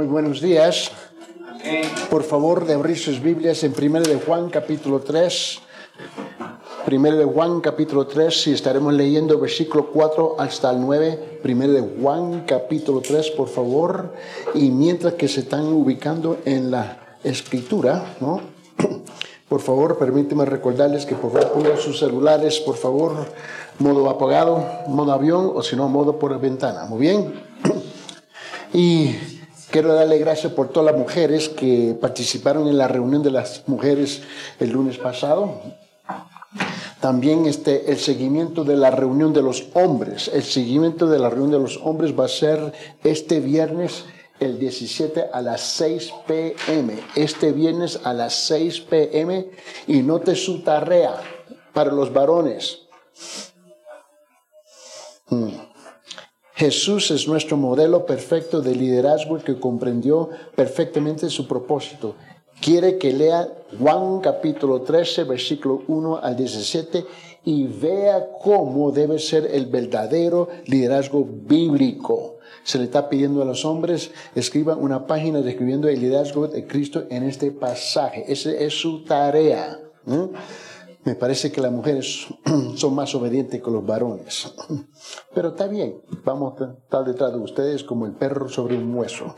Muy buenos días. Por favor, de abrir sus Biblias en 1 de Juan capítulo 3. 1 de Juan capítulo 3 y estaremos leyendo versículo 4 hasta el 9. 1 de Juan capítulo 3, por favor. Y mientras que se están ubicando en la escritura, ¿no? Por favor, permíteme recordarles que por favor pongan sus celulares, por favor, modo apagado, modo avión o si no, modo por ventana. Muy bien. Y quiero darle gracias por todas las mujeres que participaron en la reunión de las mujeres el lunes pasado. También este, el seguimiento de la reunión de los hombres. El seguimiento de la reunión de los hombres va a ser este viernes, el 17 a las 6 pm. Este viernes a las 6 pm. Y note su tarea para los varones. Hmm. Jesús es nuestro modelo perfecto de liderazgo que comprendió perfectamente su propósito. Quiere que lea Juan capítulo 13, versículo 1 al 17 y vea cómo debe ser el verdadero liderazgo bíblico. Se le está pidiendo a los hombres, escriban una página describiendo el liderazgo de Cristo en este pasaje. Esa es su tarea. Me parece que las mujeres son más obedientes que los varones. Pero está bien, vamos a estar detrás de ustedes como el perro sobre un hueso.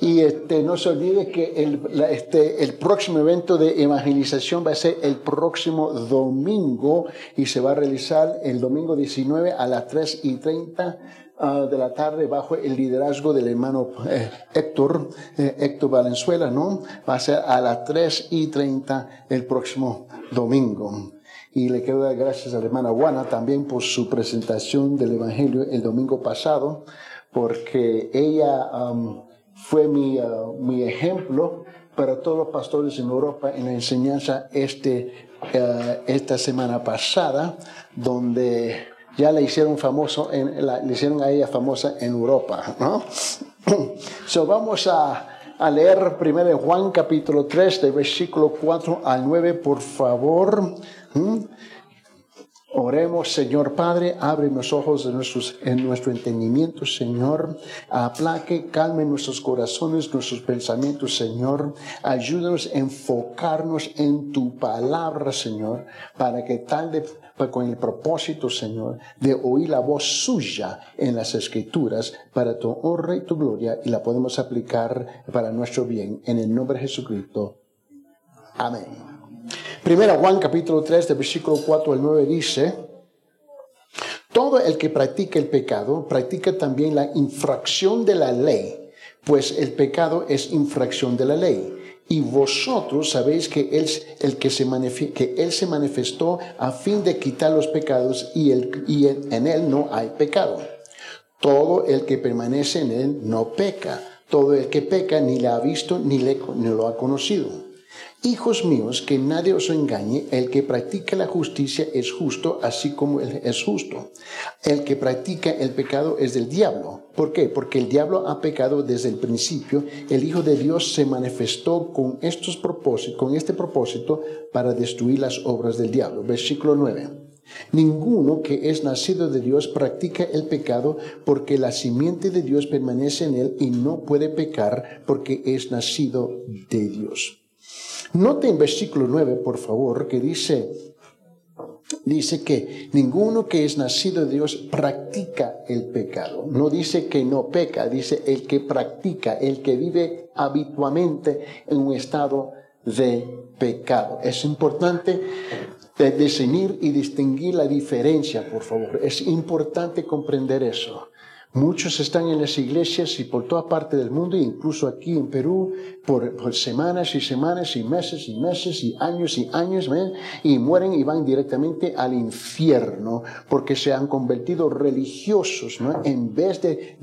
Y este, no se olvide que el, este, el próximo evento de evangelización va a ser el próximo domingo y se va a realizar el domingo 19 a las 3 y 30 Ah, de la tarde bajo el liderazgo del hermano eh, Héctor, eh, Héctor Valenzuela, ¿no? Va a ser a las 3 y 30 el próximo domingo. Y le quiero dar gracias a la hermana Juana también por su presentación del Evangelio el domingo pasado, porque ella fue mi, ah, mi ejemplo para todos los pastores en Europa en la enseñanza este, ah, esta semana pasada, donde ya le hicieron famoso, en, le hicieron a ella famosa en Europa, ¿no? so vamos a, a leer primero Juan capítulo 3, de versículo 4 al 9, por favor. ¿Mm? Oremos, Señor Padre, abre los ojos en nuestro entendimiento, Señor. Aplaque, calme nuestros corazones, nuestros pensamientos, Señor. Ayúdanos a enfocarnos en tu palabra, Señor, para que tal de con el propósito, Señor, de oír la voz suya en las escrituras para tu honra y tu gloria y la podemos aplicar para nuestro bien. En el nombre de Jesucristo. Amén. Primera Juan capítulo 3, de versículo 4 al 9 dice, todo el que practica el pecado practica también la infracción de la ley, pues el pecado es infracción de la ley y vosotros sabéis que él, el que, se que él se manifestó a fin de quitar los pecados y, el, y en él no hay pecado. Todo el que permanece en él no peca. Todo el que peca ni le ha visto ni, le, ni lo ha conocido. Hijos míos, que nadie os engañe, el que practica la justicia es justo, así como él es justo. El que practica el pecado es del diablo. ¿Por qué? Porque el diablo ha pecado desde el principio. El Hijo de Dios se manifestó con, estos propósitos, con este propósito para destruir las obras del diablo. Versículo 9. Ninguno que es nacido de Dios practica el pecado porque la simiente de Dios permanece en él y no puede pecar porque es nacido de Dios. Note en versículo 9, por favor, que dice, dice que ninguno que es nacido de Dios practica el pecado. No dice que no peca, dice el que practica, el que vive habitualmente en un estado de pecado. Es importante definir y distinguir la diferencia, por favor. Es importante comprender eso. Muchos están en las iglesias y por toda parte del mundo, incluso aquí en Perú, por, semanas y semanas y meses y meses y años y años, y mueren y van directamente al infierno porque se han convertido religiosos, ¿no? en vez de,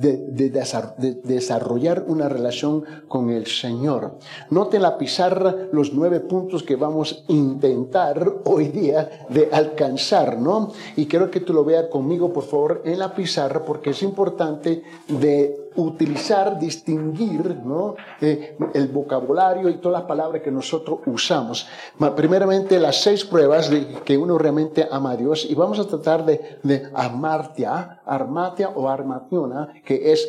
desarrollar una relación con el Señor. Note la pizarra los nueve puntos que vamos a intentar hoy día de alcanzar, ¿no? Y quiero que tú lo veas conmigo, por favor, en la pizarra porque es importante de utilizar, distinguir ¿no? Eh, el vocabulario y todas las palabras que nosotros usamos. Primeramente, las seis pruebas de que uno realmente ama a Dios y vamos a tratar de, de amartia, armatia o armationa, que es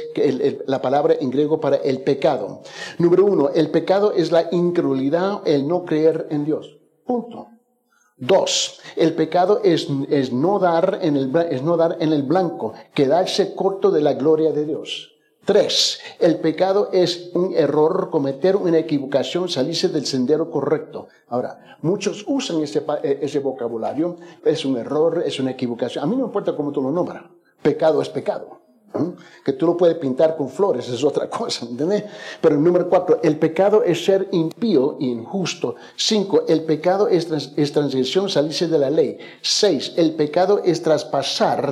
la palabra en griego para el pecado. Número uno, el pecado es la incredulidad, el no creer en Dios. Punto. Dos, el pecado es, no dar en el, es no dar en el blanco, quedarse corto de la gloria de Dios. Tres, el pecado es un error, cometer una equivocación, salirse del sendero correcto. Ahora, muchos usan ese, eh, ese vocabulario, es un error, es una equivocación. A mí no importa cómo tú lo nombras, pecado es pecado. Que tú lo puedes pintar con flores, es otra cosa, ¿entendés? Pero el número cuatro, el pecado es ser impío e injusto. Cinco, el pecado es, transgresión, salirse de la ley. Seis, el pecado es traspasar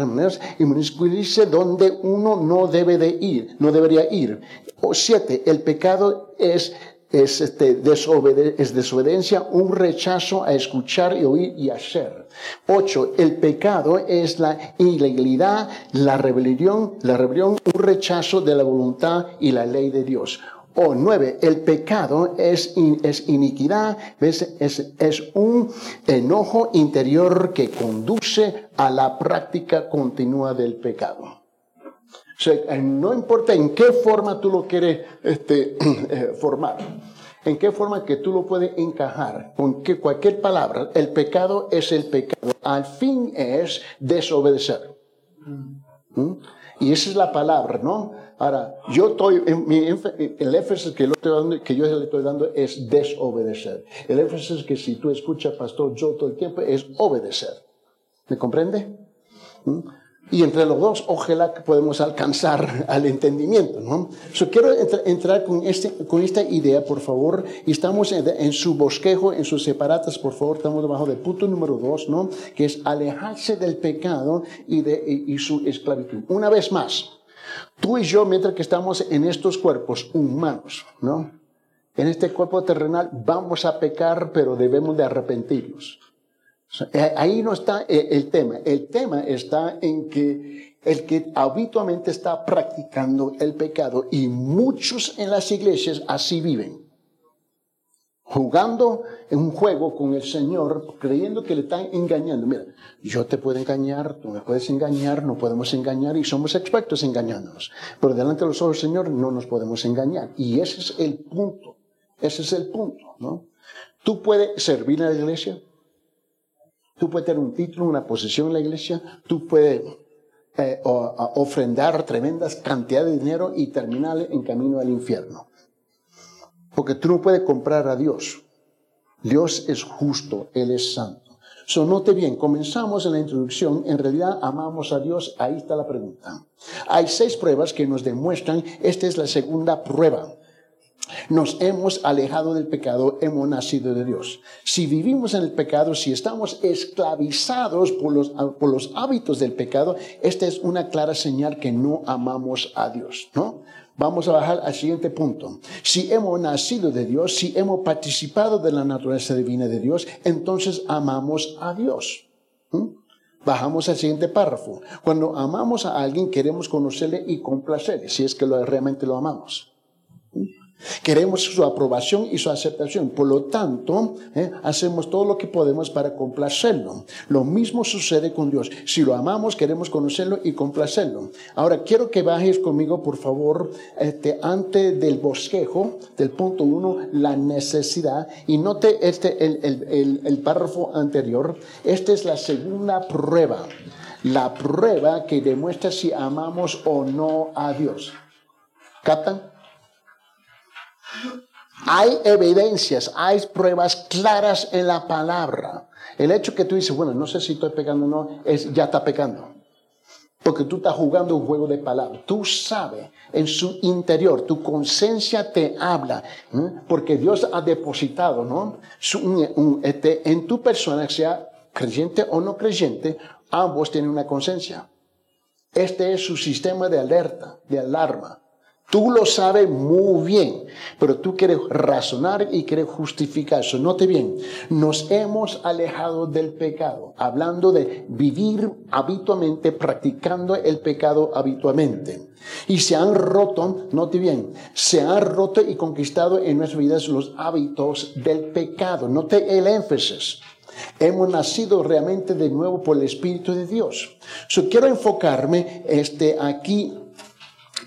y inmiscuirse donde uno no debe de ir, no debería ir. O siete, el pecado es es, este, es un rechazo a escuchar y oír y hacer. Ocho, el pecado es la ilegalidad, la rebelión, la rebelión, un rechazo de la voluntad y la ley de Dios. O nueve, el pecado es, es iniquidad, Es, es un enojo interior que conduce a la práctica continua del pecado. Sea, no importa en qué forma tú lo quieres este, eh, formar, en qué forma que tú lo puedes encajar, con que cualquier palabra, el pecado es el pecado. Al fin es desobedecer. ¿Mm? Y esa es la palabra, ¿no? Ahora, yo estoy, el énfasis que, que yo le estoy dando es desobedecer. El énfasis que si tú escuchas, pastor, yo todo el tiempo es obedecer. ¿Me comprende? ¿Mm? Y entre los dos, ojalá que podemos alcanzar al entendimiento, ¿no? quiero entrar con, este, con esta idea, por favor, y estamos en, su bosquejo, en sus separatas, por favor, estamos debajo del punto número dos, ¿no? Que es alejarse del pecado y de y su esclavitud. Una vez más, tú y yo, mientras que estamos en estos cuerpos humanos, ¿no? En este cuerpo terrenal vamos a pecar, pero debemos de arrepentirnos. Eh, ahí no está eh, el tema. El tema está en que el que habitualmente está practicando el pecado y muchos en las iglesias así viven. Jugando en un juego con el Señor, creyendo que le están engañando. Mira, yo te puedo engañar, tú me puedes engañar, no podemos engañar y somos expertos engañándonos. Pero delante de los ojos del Señor no nos podemos engañar. Y ese es el punto. Ese es el punto, ¿no? Tú puedes servir a la iglesia, Tú puedes tener un título, una posición en la iglesia, tú puedes eh, ofrendar tremendas cantidades de dinero y terminar en camino al infierno. Porque tú no puedes comprar a Dios. Dios es justo, Él es santo. So, note bien, comenzamos en la introducción, en realidad amamos a Dios, ahí está la pregunta. Hay seis pruebas que nos demuestran, esta es la segunda prueba. Nos hemos alejado del pecado, hemos nacido de Dios. Si vivimos en el pecado, si estamos esclavizados por los, por los hábitos del pecado, esta es una clara señal que no amamos a Dios, ¿no? Vamos a bajar al siguiente punto. Si hemos nacido de Dios, si hemos participado de la naturaleza divina de Dios, entonces amamos a Dios. Bajamos al siguiente párrafo. Cuando amamos a alguien, queremos conocerle y complacerle, si es que realmente lo amamos. Queremos su aprobación y su aceptación. Por lo tanto, eh, hacemos todo lo que podemos para complacerlo. Lo mismo sucede con Dios. Si lo amamos, queremos conocerlo y complacerlo. Ahora, quiero que bajes conmigo, por favor, este, antes del bosquejo, del punto uno, la necesidad. Y note este, el, el, el párrafo anterior. Esta es la segunda prueba. La prueba que demuestra si amamos o no a Dios. ¿Captan? Hay evidencias, hay pruebas claras en la palabra. El hecho que tú dices, bueno, no sé si estoy pecando o no, es ya está pecando. Porque tú estás jugando un juego de palabras. Tú sabes en su interior, tu conciencia te habla, porque Dios ha depositado ¿no? este, en tu persona, sea creyente o no creyente, ambos tienen una conciencia. Este es su sistema de alerta, de alarma Tú lo sabes muy bien, pero tú quieres razonar y quieres justificar eso. Note bien, nos hemos alejado del pecado, hablando de vivir habitualmente, practicando el pecado habitualmente. Y se han roto, note bien, se han roto y conquistado en nuestras vidas los hábitos del pecado. Note el énfasis. Hemos nacido realmente de nuevo por el Espíritu de Dios. Yo quiero enfocarme este, aquí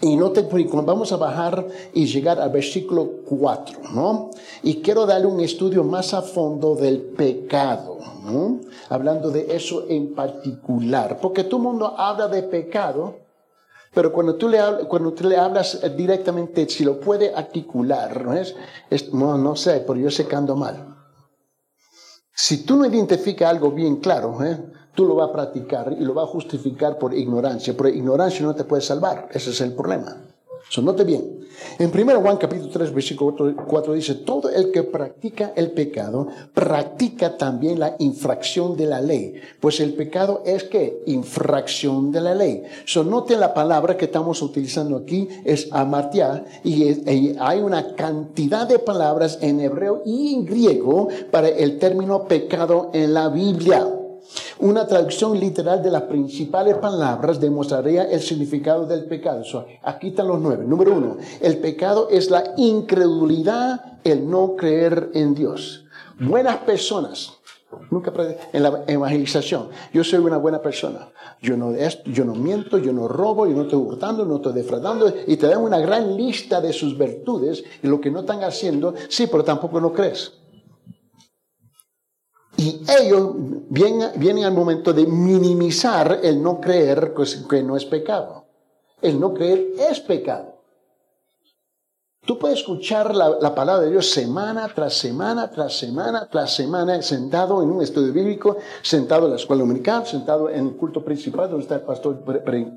y no te, vamos a bajar y llegar al versículo 4, ¿no? Y quiero darle un estudio más a fondo del pecado, ¿no? Hablando de eso en particular. Porque todo el mundo habla de pecado, pero cuando tú le, cuando tú le hablas directamente, si lo puede articular, ¿no es? no, no sé, pero yo sé que ando mal. Si tú no identificas algo bien claro, ¿eh? tú lo vas a practicar y lo vas a justificar por ignorancia. Por ignorancia no te puedes salvar. Ese es el problema. So, note bien. En 1 Juan capítulo 3, versículo 4 dice, todo el que practica el pecado, practica también la infracción de la ley. Pues el pecado es que infracción de la ley. So, note la palabra que estamos utilizando aquí, es amartia, y, y hay una cantidad de palabras en hebreo y en griego para el término pecado en la Biblia. Una traducción literal de las principales palabras demostraría el significado del pecado. aquí están los nueve. Número uno, el pecado es la incredulidad, el no creer en Dios. Buenas personas. Nunca en la evangelización. Yo soy una buena persona. Yo no, yo no miento, yo no robo, yo no estoy hurtando, no estoy defraudando. Y te dan una gran lista de sus virtudes y lo que no están haciendo. Sí, pero tampoco no crees. Y ellos vienen, vienen, al momento de minimizar el no creer que no es pecado. El no creer es pecado. Tú puedes escuchar la, palabra de Dios semana tras semana, tras semana, tras semana, sentado en un estudio bíblico, sentado en la escuela dominical, sentado en el culto principal donde está el pastor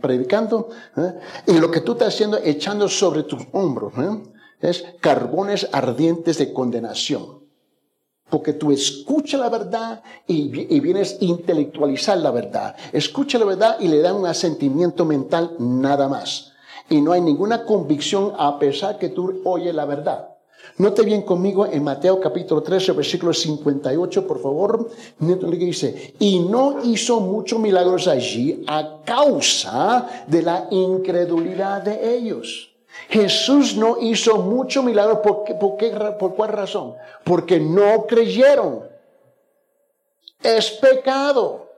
predicando. ¿eh? Y lo que tú estás haciendo, echando sobre tus hombros, ¿eh? es carbones ardientes de condenación. Porque tú escuchas la verdad y, vienes a intelectualizar la verdad. Escucha la verdad y le da un asentimiento mental nada más. Y no hay ninguna convicción a pesar que tú oyes la verdad. Note bien conmigo en Mateo capítulo 13, versículo 58, por favor. dice, y no hizo muchos milagros allí a causa de la incredulidad de ellos. Jesús no hizo mucho milagro. ¿Por, ¿Por cuál razón? Porque no creyeron. Es pecado.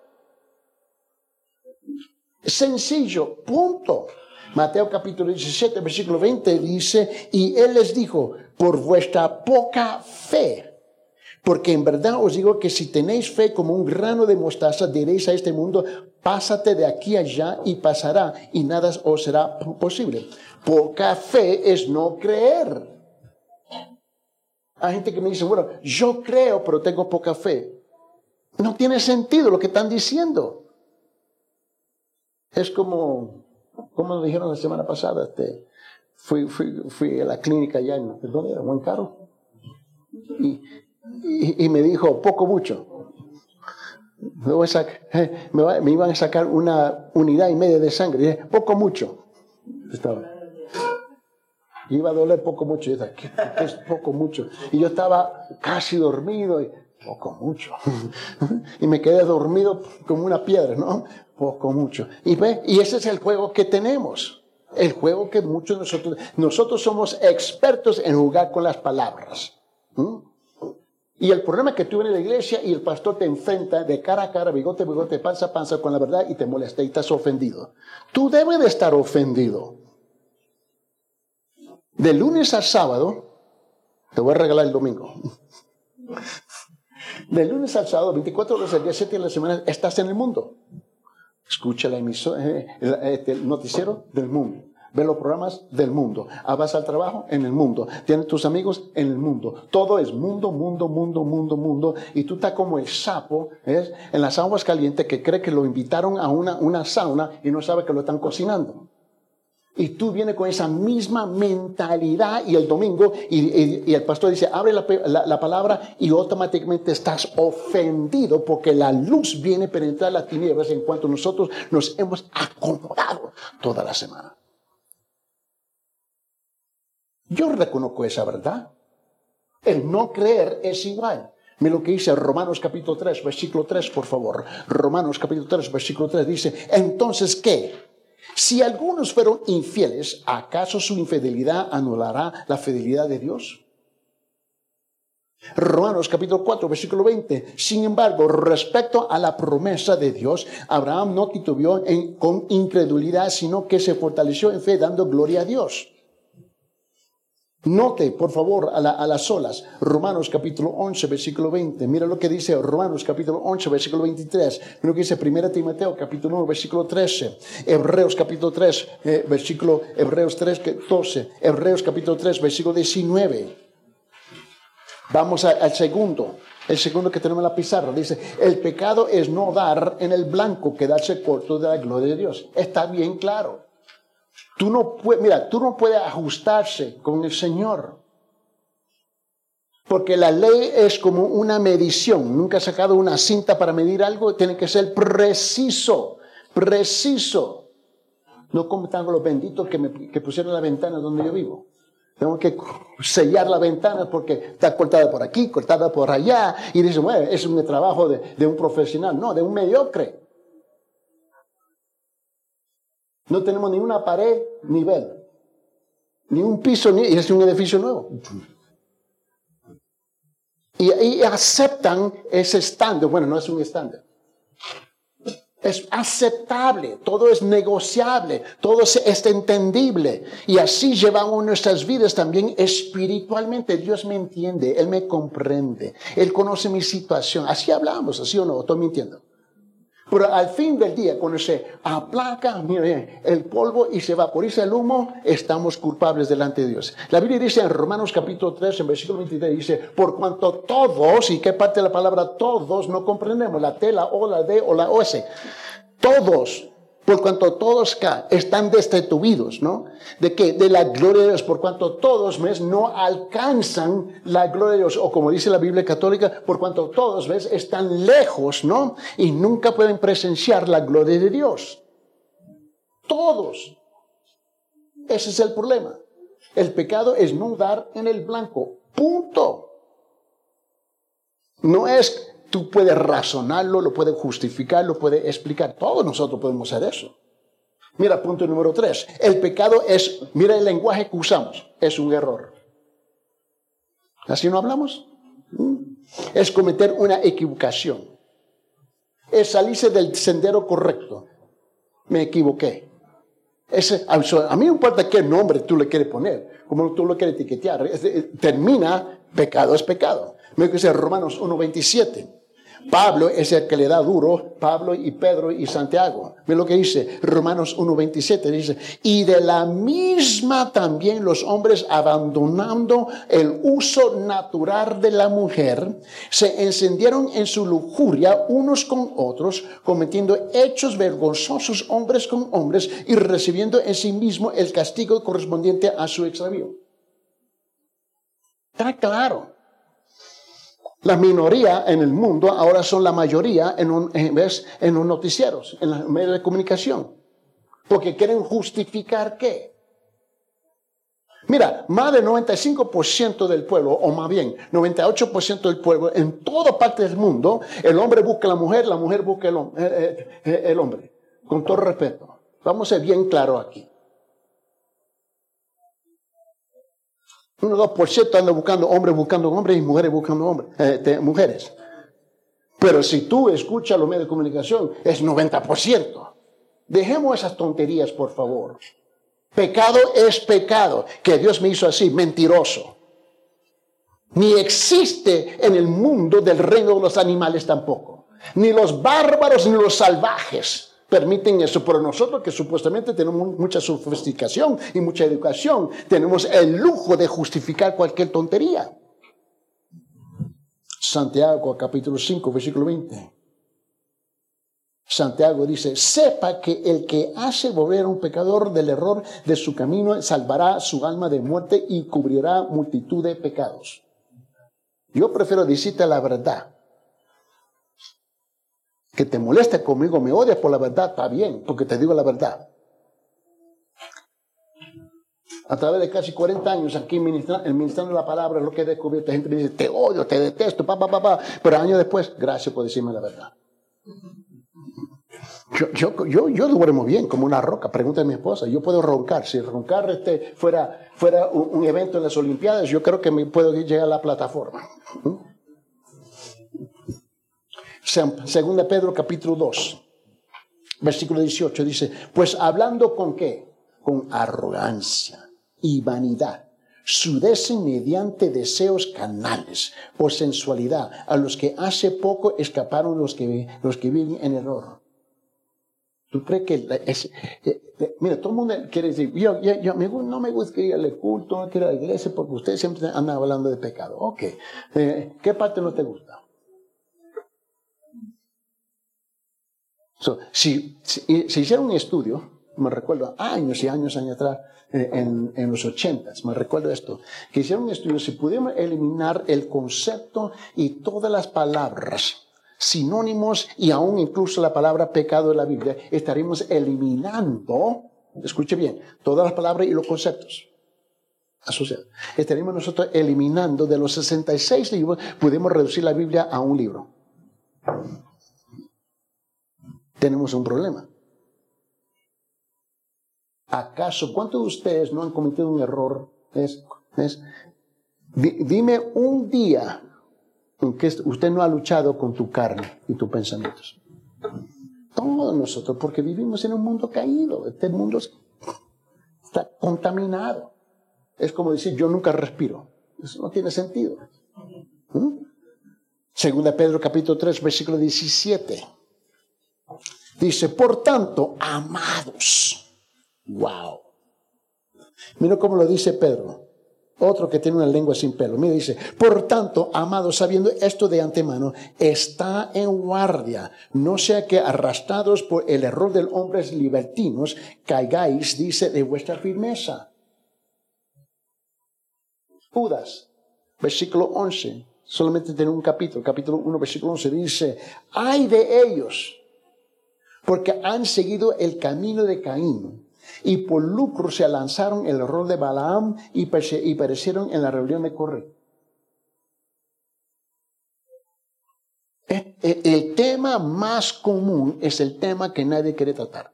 Sencillo, punto. Mateo capítulo 17, versículo 20 dice, y él les dijo, por vuestra poca fe, porque en verdad os digo que si tenéis fe como un grano de mostaza, diréis a este mundo, pásate de aquí allá y pasará, y nada os será posible. Poca fe es no creer. Hay gente que me dice, bueno, yo creo, pero tengo poca fe. No tiene sentido lo que están diciendo. Es como, como dijeron la semana pasada, este, fui, fui, a la clínica allá en, ¿dónde era? Buen Caro. Y, y, me dijo, poco mucho. Me, eh, me, iban a sacar una unidad y media de sangre. Y dije, poco mucho. Estaba iba a doler poco mucho. Y ¿qué, es poco mucho? Y yo estaba casi dormido y poco mucho. y me quedé dormido como una piedra, ¿no? Poco mucho. Y ve, y ese es el juego que tenemos. El juego que muchos de nosotros, nosotros somos expertos en jugar con las palabras. Y el problema es que tú vienes a la iglesia y el pastor te enfrenta de cara a cara, bigote bigote, panza a panza con la verdad y te molesta y estás ofendido. Tú debes de estar ofendido. De lunes a sábado, te voy a regalar el domingo. De lunes al sábado, 24 horas al día, 7 de la semana, estás en el mundo. Escucha la eh, este, el, noticiero del mundo. Ve los programas del mundo. Ah, vas al trabajo en el mundo. Tienes tus amigos en el mundo. Todo es mundo, mundo, mundo, mundo, mundo. Y tú estás como el sapo ¿eh? en las aguas calientes que cree que lo invitaron a una, una sauna y no sabe que lo están cocinando. Y tú vienes con esa misma mentalidad y el domingo, y, el pastor dice, abre la, palabra y automáticamente estás ofendido porque la luz viene a penetrar las tinieblas en cuanto nosotros nos hemos acomodado toda la semana. Yo reconozco esa verdad. El no creer es igual. Mira lo que dice Romanos capítulo 3, versículo 3, por favor. Romanos capítulo 3, versículo 3 dice, entonces, ¿qué? Si algunos fueron infieles, ¿acaso su infidelidad anulará la fidelidad de Dios? Romanos capítulo 4, versículo 20. Sin embargo, respecto a la promesa de Dios, Abraham no titubeó con incredulidad, sino que se fortaleció en fe, dando gloria a Dios. Note, por favor, a, las olas, Romanos capítulo 11, versículo 20. Mira lo que dice Romanos capítulo 11, versículo 23. Mira lo que dice 1 Timoteo capítulo 1, versículo 13. Hebreos capítulo 3, eh, versículo, Hebreos 3, 12. Hebreos capítulo 3, versículo 19. Vamos al segundo. El segundo que tenemos en la pizarra dice, el pecado es no dar en el blanco, quedarse corto de la gloria de Dios. Está bien claro. Tú no puedes, mira, tú no puedes ajustarse con el Señor. Porque la ley es como una medición. Nunca he sacado una cinta para medir algo. Tiene que ser preciso, preciso. No como están los benditos que, pusieron la ventana donde yo vivo. Tengo que sellar la ventana porque está cortada por aquí, cortada por allá. Y dicen, bueno, es un trabajo de, de un profesional. No, de un mediocre. No tenemos ni una pared nivel, ni un piso, ni es un edificio nuevo. Y, aceptan ese estándar. Bueno, no es un estándar. Es aceptable, todo es negociable, todo es, entendible. Y así llevamos nuestras vidas también espiritualmente. Dios me entiende, Él me comprende, Él conoce mi situación. Así hablamos, así o no, estoy mintiendo. Pero al fin del día, cuando se aplaca el polvo y se vaporiza el humo, estamos culpables delante de Dios. La Biblia dice en Romanos capítulo 3, en versículo 23, dice, por cuanto todos, ¿y qué parte de la palabra todos no comprendemos? La T, la O, la D o la OS. Todos por cuanto todos están destituidos, ¿no? De que de la gloria de Dios, por cuanto todos ¿ves? no alcanzan la gloria de Dios, o como dice la Biblia católica, por cuanto todos ¿ves? están lejos, ¿no? Y nunca pueden presenciar la gloria de Dios. Todos. Ese es el problema. El pecado es no dar en el blanco. Punto. No es Tú puedes razonarlo, lo puedes justificar, lo puedes explicar. Todos nosotros podemos hacer eso. Mira, punto número tres. El pecado es, mira el lenguaje que usamos, es un error. ¿Así no hablamos? ¿Mm? Es cometer una equivocación. Es salirse del sendero correcto. Me equivoqué. Ese, a mí no importa qué nombre tú le quieres poner, como tú lo quieres etiquetar. Termina, pecado es pecado. Me dice Romanos 1.27. Pablo es el que le da duro, Pablo y Pedro y Santiago. Ve lo que dice Romanos 1.27, dice, y de la misma también los hombres abandonando el uso natural de la mujer, se encendieron en su lujuria unos con otros, cometiendo hechos vergonzosos hombres con hombres y recibiendo en sí mismo el castigo correspondiente a su extravío. Está claro. La minoría en el mundo ahora son la mayoría en, un, en, en los noticieros, en los medios de comunicación. Porque quieren justificar qué. Mira, más del 95% del pueblo, o más bien 98% del pueblo, en toda parte del mundo, el hombre busca a la mujer, la mujer busca el, eh, eh, eh, el hombre. Con todo respeto. Vamos a ser bien claros aquí. 1 o 2% anda buscando hombres buscando hombres y mujeres buscando hombres, eh, mujeres. Pero si tú escuchas los medios de comunicación, es 90%. Dejemos esas tonterías, por favor. Pecado es pecado. Que Dios me hizo así, mentiroso. Ni existe en el mundo del reino de los animales tampoco. Ni los bárbaros ni los salvajes permiten eso, pero nosotros que supuestamente tenemos mucha sofisticación y mucha educación, tenemos el lujo de justificar cualquier tontería. Santiago capítulo 5, versículo 20. Santiago dice, sepa que el que hace volver a un pecador del error de su camino salvará su alma de muerte y cubrirá multitud de pecados. Yo prefiero decirte la verdad que te moleste conmigo, me odias por la verdad, está bien, porque te digo la verdad. A través de casi 40 años aquí ministrando, ministrando la palabra, lo que he descubierto, gente me dice, te odio, te detesto, pa, pa, pa. Pero años después, gracias por decirme la verdad. Yo, yo, yo, duermo bien como una roca, pregunta a mi esposa. Yo puedo roncar. Si roncar este fuera, fuera un, evento en las Olimpiadas, yo creo que me puedo llegar a la plataforma. Segunda Pedro capítulo 2, versículo 18 dice, pues hablando con qué? Con arrogancia y vanidad sudecen mediante deseos canales o sensualidad, a los que hace poco escaparon los que, los que viven en error. ¿Tú crees que es, eh, mira, todo el mundo quiere decir, yo, yo, no me gusta ir al culto, no quiero ir a la iglesia porque ustedes siempre andan hablando de pecado. Ok, eh, ¿qué parte no te gusta? Si, si, si hicieron un estudio, me recuerdo años y años, años atrás, eh, en, en, los ochentas, me recuerdo esto, que hicieron un estudio, si pudiéramos eliminar el concepto y todas las palabras sinónimos y aún incluso la palabra pecado de la Biblia, estaríamos eliminando, escuche bien, todas las palabras y los conceptos asociados. Estaríamos nosotros eliminando de los 66 libros, podemos reducir la Biblia a un libro. Tenemos un problema. ¿Acaso cuántos de ustedes no han cometido un error? Es, dime un día en que usted no ha luchado con tu carne y tus pensamientos. Todos nosotros, porque vivimos en un mundo caído. Este mundo está contaminado. Es como decir, yo nunca respiro. Eso no tiene sentido. ¿Mm? Segunda Pedro capítulo 3, versículo 17. Dice, por tanto, amados Wow. Mira cómo lo dice Pedro. Otro que tiene una lengua sin pelo. Mira, dice, por tanto, amados, sabiendo esto de antemano, está en guardia, no sea que arrastrados por el error del hombre libertinos, caigáis, dice, de vuestra firmeza. Judas, versículo 11, solamente tiene un capítulo, capítulo 1, versículo 11, dice, ay de ellos, porque han seguido el camino de Caín y por lucro se lanzaron el error de Balaam y, perecieron en la rebelión de Corre. El tema más común es el tema que nadie quiere tratar.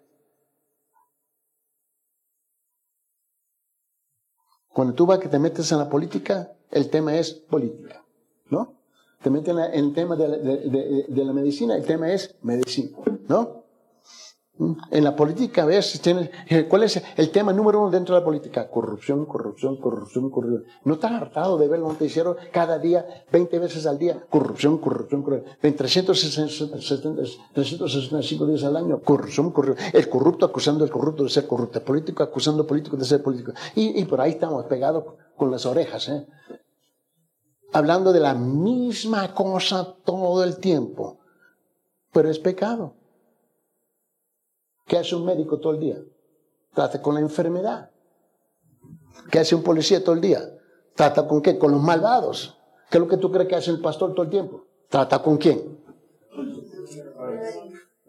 Cuando tú vas que te metes en la política, el tema es política, ¿no? Te metes en, el tema de la medicina, el tema es medicina, ¿no? En la política, ¿ves? Eh, ¿Cuál es el tema número uno dentro de la política? Corrupción, corrupción, corrupción, corrupción. ¿No estás hartado de ver lo noticiero cada día, 20 veces al día? Corrupción, corrupción, corrupción. En 365 días al año, corrupción, corrupción. El corrupto acusando al corrupto de ser corrupto. El político acusando al político de ser político. Y, y por ahí estamos pegados con las orejas, ¿eh? Hablando de la misma cosa todo el tiempo. Pero es pecado. ¿Qué hace un médico todo el día? Trata con la enfermedad. ¿Qué hace un policía todo el día? Trata con qué? Con los malvados. ¿Qué es lo que tú crees que hace el pastor todo el tiempo? ¿Trata con quién?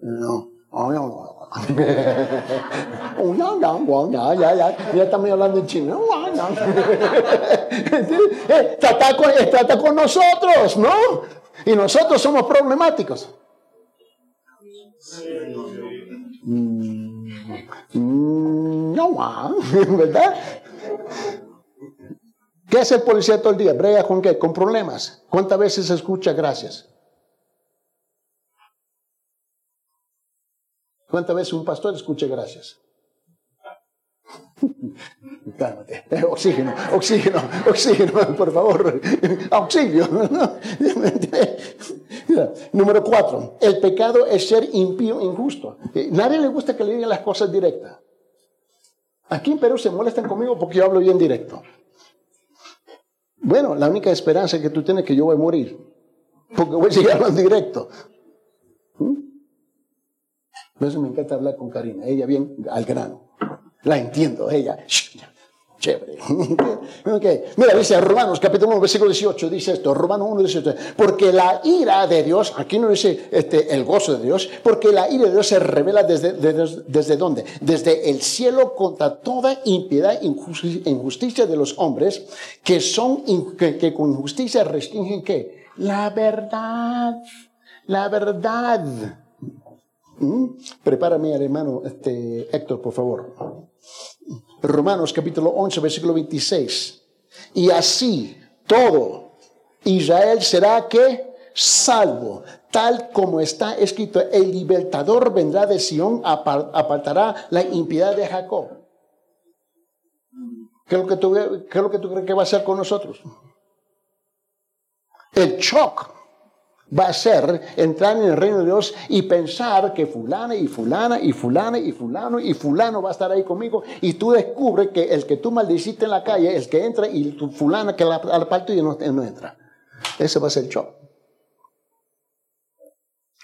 No. Oh, ya, estamos hablando en chino. Eh, trata con, eh, trata con nosotros, ¿no? Y nosotros somos problemáticos. ¿verdad? ¿Qué hace el policía todo el día? ¿Brega con qué? Con problemas. ¿Cuántas veces escucha gracias? ¿Cuántas veces un pastor escucha gracias? Cálmate. Oxígeno, oxígeno, oxígeno, por favor. Auxilio. Número cuatro. El pecado es ser impío injusto. Eh, nadie le gusta que le digan las cosas directas. Aquí en Perú se molestan conmigo porque yo hablo bien directo. Bueno, la única esperanza que tú tienes es que yo voy a morir. Porque voy a seguir hablando directo. ¿Mm? Por eso me encanta hablar con Karina. Ella bien al grano. La entiendo, ella. Chévere. Mira, dice Romanos capítulo 1, versículo 18, dice esto, Romanos 1, 18, porque la ira de Dios, aquí no dice este, el gozo de Dios, porque la ira de Dios se revela desde, desde, desde dónde? Desde el cielo contra toda impiedad e injusticia de los hombres, que son, que, que con injusticia restringen qué? La verdad, la verdad. ¿Mm? Prepárame al hermano este, Héctor, por favor. Romanos capítulo 11, versículo 26. Y así todo Israel será que salvo, tal como está escrito, el libertador vendrá de Sión, apartará la impiedad de Jacob. ¿Qué es lo que tú, qué lo que tú crees que va a hacer con nosotros? El shock va a ser entrar en el reino de Dios y pensar que fulana y fulana y fulana y fulano y fulano va a estar ahí conmigo y tú descubres que el que tú maldiciste en la calle, el que entra y tu fulana que la, al y no, no entra. Ese va a ser el shock.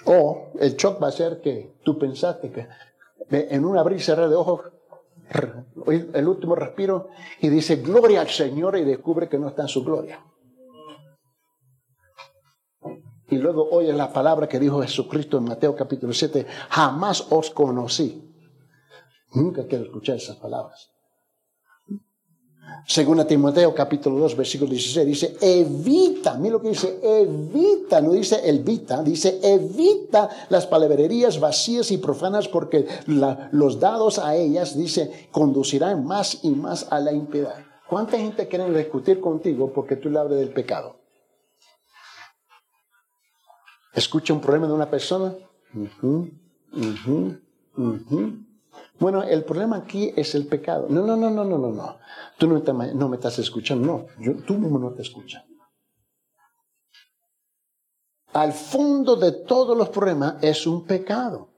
O el shock va a ser que tú pensaste que en un abrir y cerrar de ojos, el último respiro y dice gloria al Señor y descubre que no está en su gloria y luego oyes la palabra que dijo Jesucristo en Mateo capítulo 7, jamás os conocí. Nunca quiero escuchar esas palabras. Según Timoteo capítulo 2 versículo 16 dice, evita, mira lo que dice, evita, no dice evita, dice evita las palabrerías vacías y profanas porque los dados a ellas, dice, conducirán más y más a la impiedad. ¿Cuánta gente quiere discutir contigo porque tú le hables del pecado? Escucha un problema de una persona. Bueno, el problema aquí es el pecado. No, no, no, no, no, no, no. Tú no, me estás escuchando, no. Tú mismo no te escuchas. Al fondo de todos los problemas es un pecado.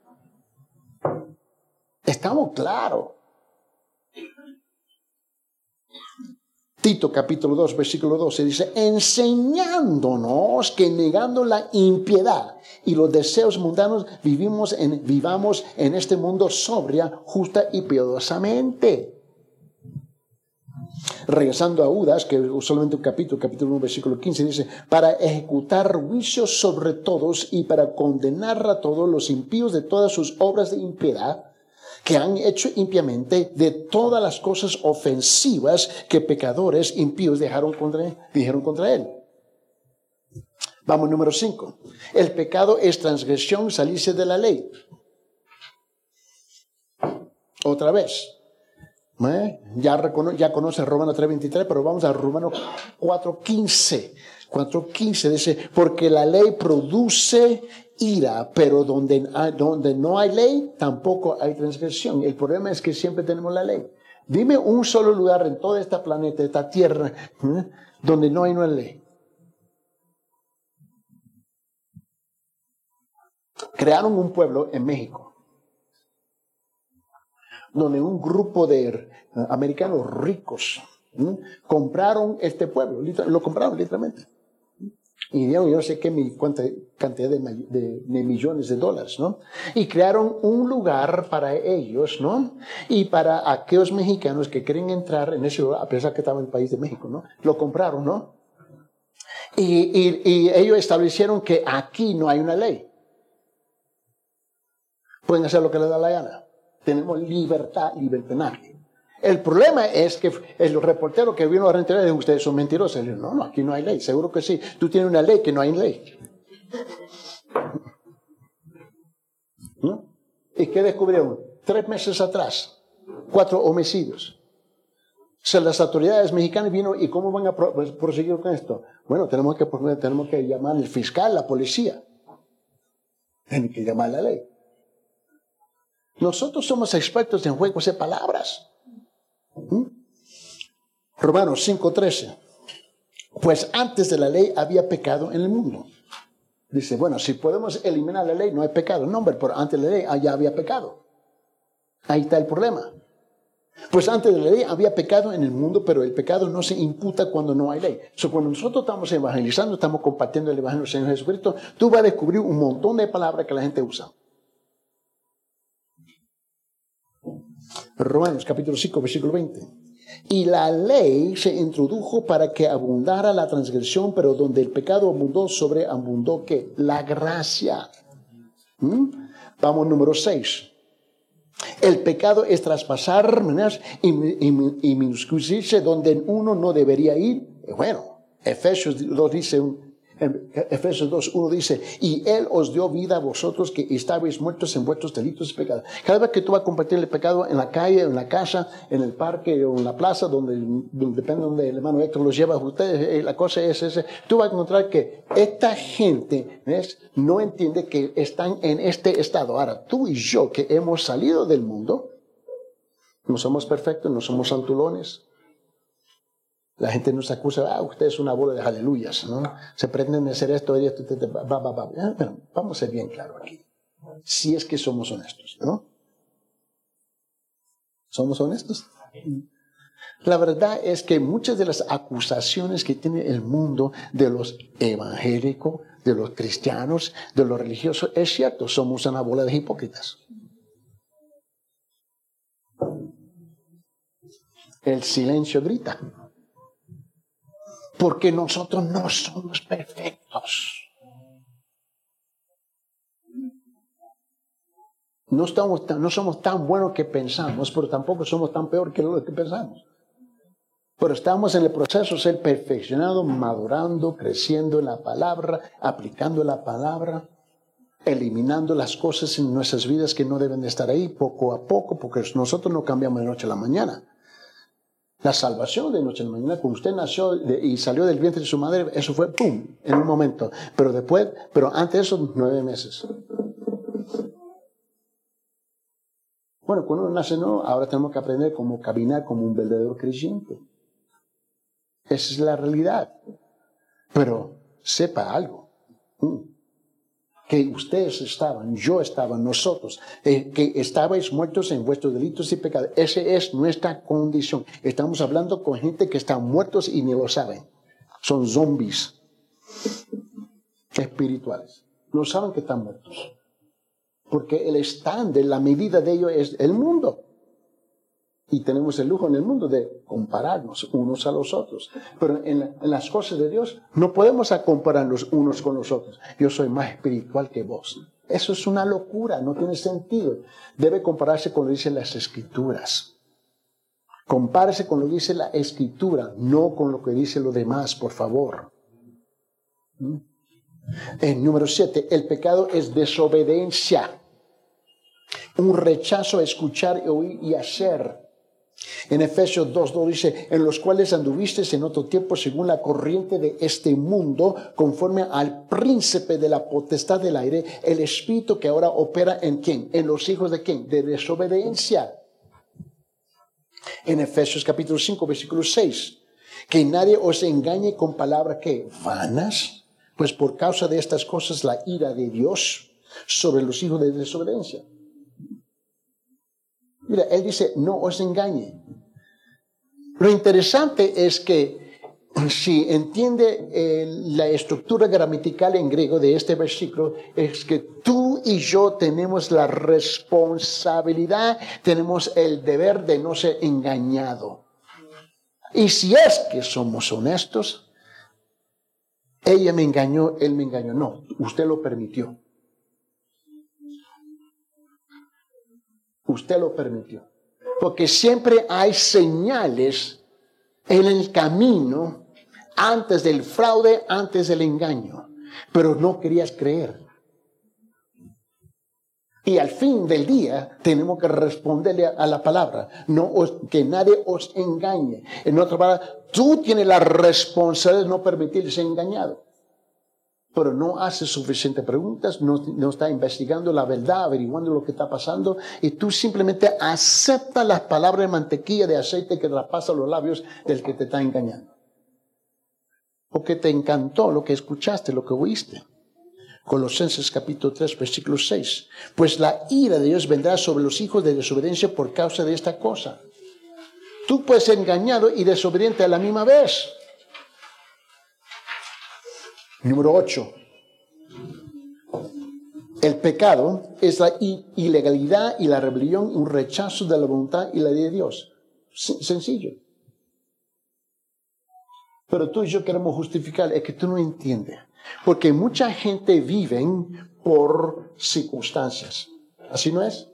Estamos claros. Tito capítulo 2, versículo 12 dice, enseñándonos que negando la impiedad y los deseos mundanos vivimos en, vivamos en este mundo sobria, justa y piadosamente. Regresando a Udas, que solamente un capítulo, capítulo 1, versículo 15, dice, para ejecutar juicios sobre todos y para condenar a todos los impíos de todas sus obras de impiedad que han hecho impiamente de todas las cosas ofensivas que pecadores impíos dejaron contra, dijeron contra él. Vamos, número 5. El pecado es transgresión, salirse de la ley. Otra vez. ¿Eh? Ya, ya conoce Romanos 3.23, pero vamos a Romanos 4.15. 4.15 dice, porque la ley produce ira, pero donde, donde no hay ley, tampoco hay transgresión. El problema es que siempre tenemos la ley. Dime un solo lugar en todo este planeta, esta tierra, ¿eh? donde no hay una ley. Crearon un pueblo en México, donde un grupo de eh, americanos ricos ¿eh? compraron este pueblo, lo compraron literalmente y yo no sé qué cuánta cantidad de, millones de dólares, ¿no? Y crearon un lugar para ellos, ¿no? Y para aquellos mexicanos que quieren entrar en ese lugar, a pesar que estaba en el país de México, ¿no? Lo compraron, ¿no? Y, y ellos establecieron que aquí no hay una ley. Pueden hacer lo que les da la gana. Tenemos libertad libertinaria. El problema es que el reportero que vino a rentar dijo, ustedes son mentirosos. no, no, aquí no hay ley. Seguro que sí. Tú tienes una ley que no hay ley. ¿No? ¿Y qué descubrieron? Tres meses atrás, cuatro homicidios. Las autoridades mexicanas vino y cómo van a pues, proseguir con esto. Bueno, tenemos que, tenemos que llamar al fiscal, la policía. Tienen que llamar a la ley. Nosotros somos expertos en juegos de palabras. ¿Mm? Romanos 5:13. Pues antes de la ley había pecado en el mundo. Dice, bueno, si podemos eliminar la ley, no hay pecado. No, hombre, pero antes de la ley ya había pecado. Ahí está el problema. Pues antes de la ley había pecado en el mundo, pero el pecado no se imputa cuando no hay ley. So, cuando nosotros estamos evangelizando, estamos compartiendo el Evangelio del Señor Jesucristo, tú vas a descubrir un montón de palabras que la gente usa. Romanos capítulo 5, versículo 20. Y la ley se introdujo para que abundara la transgresión, pero donde el pecado abundó, sobre abundó que la gracia. ¿Mm? Vamos, número 6. El pecado es traspasar y, y, y donde uno no debería ir. Bueno, Efesios 2 dice, en Efesios 2, 1 dice, y Él os dio vida a vosotros que estabais muertos en vuestros delitos y pecados. Cada vez que tú vas a compartir el pecado en la calle, en la casa, en el parque o en la plaza, donde, depende de donde el hermano Héctor los lleva a ustedes, eh, la cosa es esa, tú vas a encontrar que esta gente ¿ves? no entiende que están en este estado. Ahora, tú y yo que hemos salido del mundo, no somos perfectos, no somos santulones, la gente nos acusa, ah, usted es una bola de aleluyas, ¿no? Se pretenden hacer esto y esto, va, va, va. Bueno, vamos a ser bien claros aquí. Si es que somos honestos, ¿no? ¿Somos honestos? La verdad es que muchas de las acusaciones que tiene el mundo de los evangélicos, de los cristianos, de los religiosos, es cierto, somos una bola de hipócritas. El silencio grita porque nosotros no somos perfectos. No, estamos no somos tan buenos que pensamos, pero tampoco somos tan peor que lo que pensamos. Pero estamos en el proceso de ser perfeccionados, madurando, creciendo en la palabra, aplicando la palabra, eliminando las cosas en nuestras vidas que no deben de estar ahí poco a poco, porque nosotros no cambiamos de noche a la mañana. La salvación de noche en mañana, cuando usted nació y salió del vientre de su madre, eso fue ¡pum! en un momento. Pero después, pero antes de eso, nueve meses. Bueno, cuando uno nace, no, ahora tenemos que aprender cómo caminar como un verdadero creyente. Esa es la realidad. Pero sepa algo que ustedes estaban, yo estaba, nosotros, eh, que estabais muertos en vuestros delitos y pecados. Esa es nuestra condición. Estamos hablando con gente que están muertos y ni lo saben. Son zombies espirituales. No saben que están muertos. Porque el stand, la medida de ellos es el mundo y tenemos el lujo en el mundo de compararnos unos a los otros. Pero en, las cosas de Dios no podemos compararnos unos con los otros. Yo soy más espiritual que vos. Eso es una locura, no tiene sentido. Debe compararse con lo que dicen las escrituras. Compárese con lo que dice la escritura, no con lo que dice lo demás, por favor. ¿Mm? En número 7, el pecado es desobediencia. Un rechazo a escuchar, oír y hacer. En Efesios 2.2 dice, en los cuales anduviste en otro tiempo según la corriente de este mundo, conforme al príncipe de la potestad del aire, el espíritu que ahora opera en quién? En los hijos de quién? De desobediencia. En Efesios capítulo 5, versículo 6, que nadie os engañe con palabras que vanas, pues por causa de estas cosas la ira de Dios sobre los hijos de desobediencia. Mira, él dice, no os engañe. Lo interesante es que si entiende eh, la estructura gramatical en griego de este versículo, es que tú y yo tenemos la responsabilidad, tenemos el deber de no ser engañado. Y si es que somos honestos, ella me engañó, él me engañó. No, usted lo permitió. Usted lo permitió. Porque siempre hay señales en el camino antes del fraude, antes del engaño. Pero no querías creer. Y al fin del día tenemos que responderle a, la palabra, no que nadie os engañe. En otra palabra, tú tienes la responsabilidad de no permitir ser engañado pero no hace suficientes preguntas, no, está investigando la verdad, averiguando lo que está pasando, y tú simplemente aceptas las palabras de mantequilla, de aceite que traspasa los labios del que te está engañando. Porque te encantó lo que escuchaste, lo que oíste. Colosenses capítulo 3, versículo 6. Pues la ira de Dios vendrá sobre los hijos de desobediencia por causa de esta cosa. Tú puedes ser engañado y desobediente a la misma vez. Número 8. El pecado es la ilegalidad y la rebelión, un rechazo de la voluntad y la ley de Dios. Sencillo. Pero tú y yo queremos justificar, es que tú no entiendes. Porque mucha gente vive por circunstancias. ¿Así no es?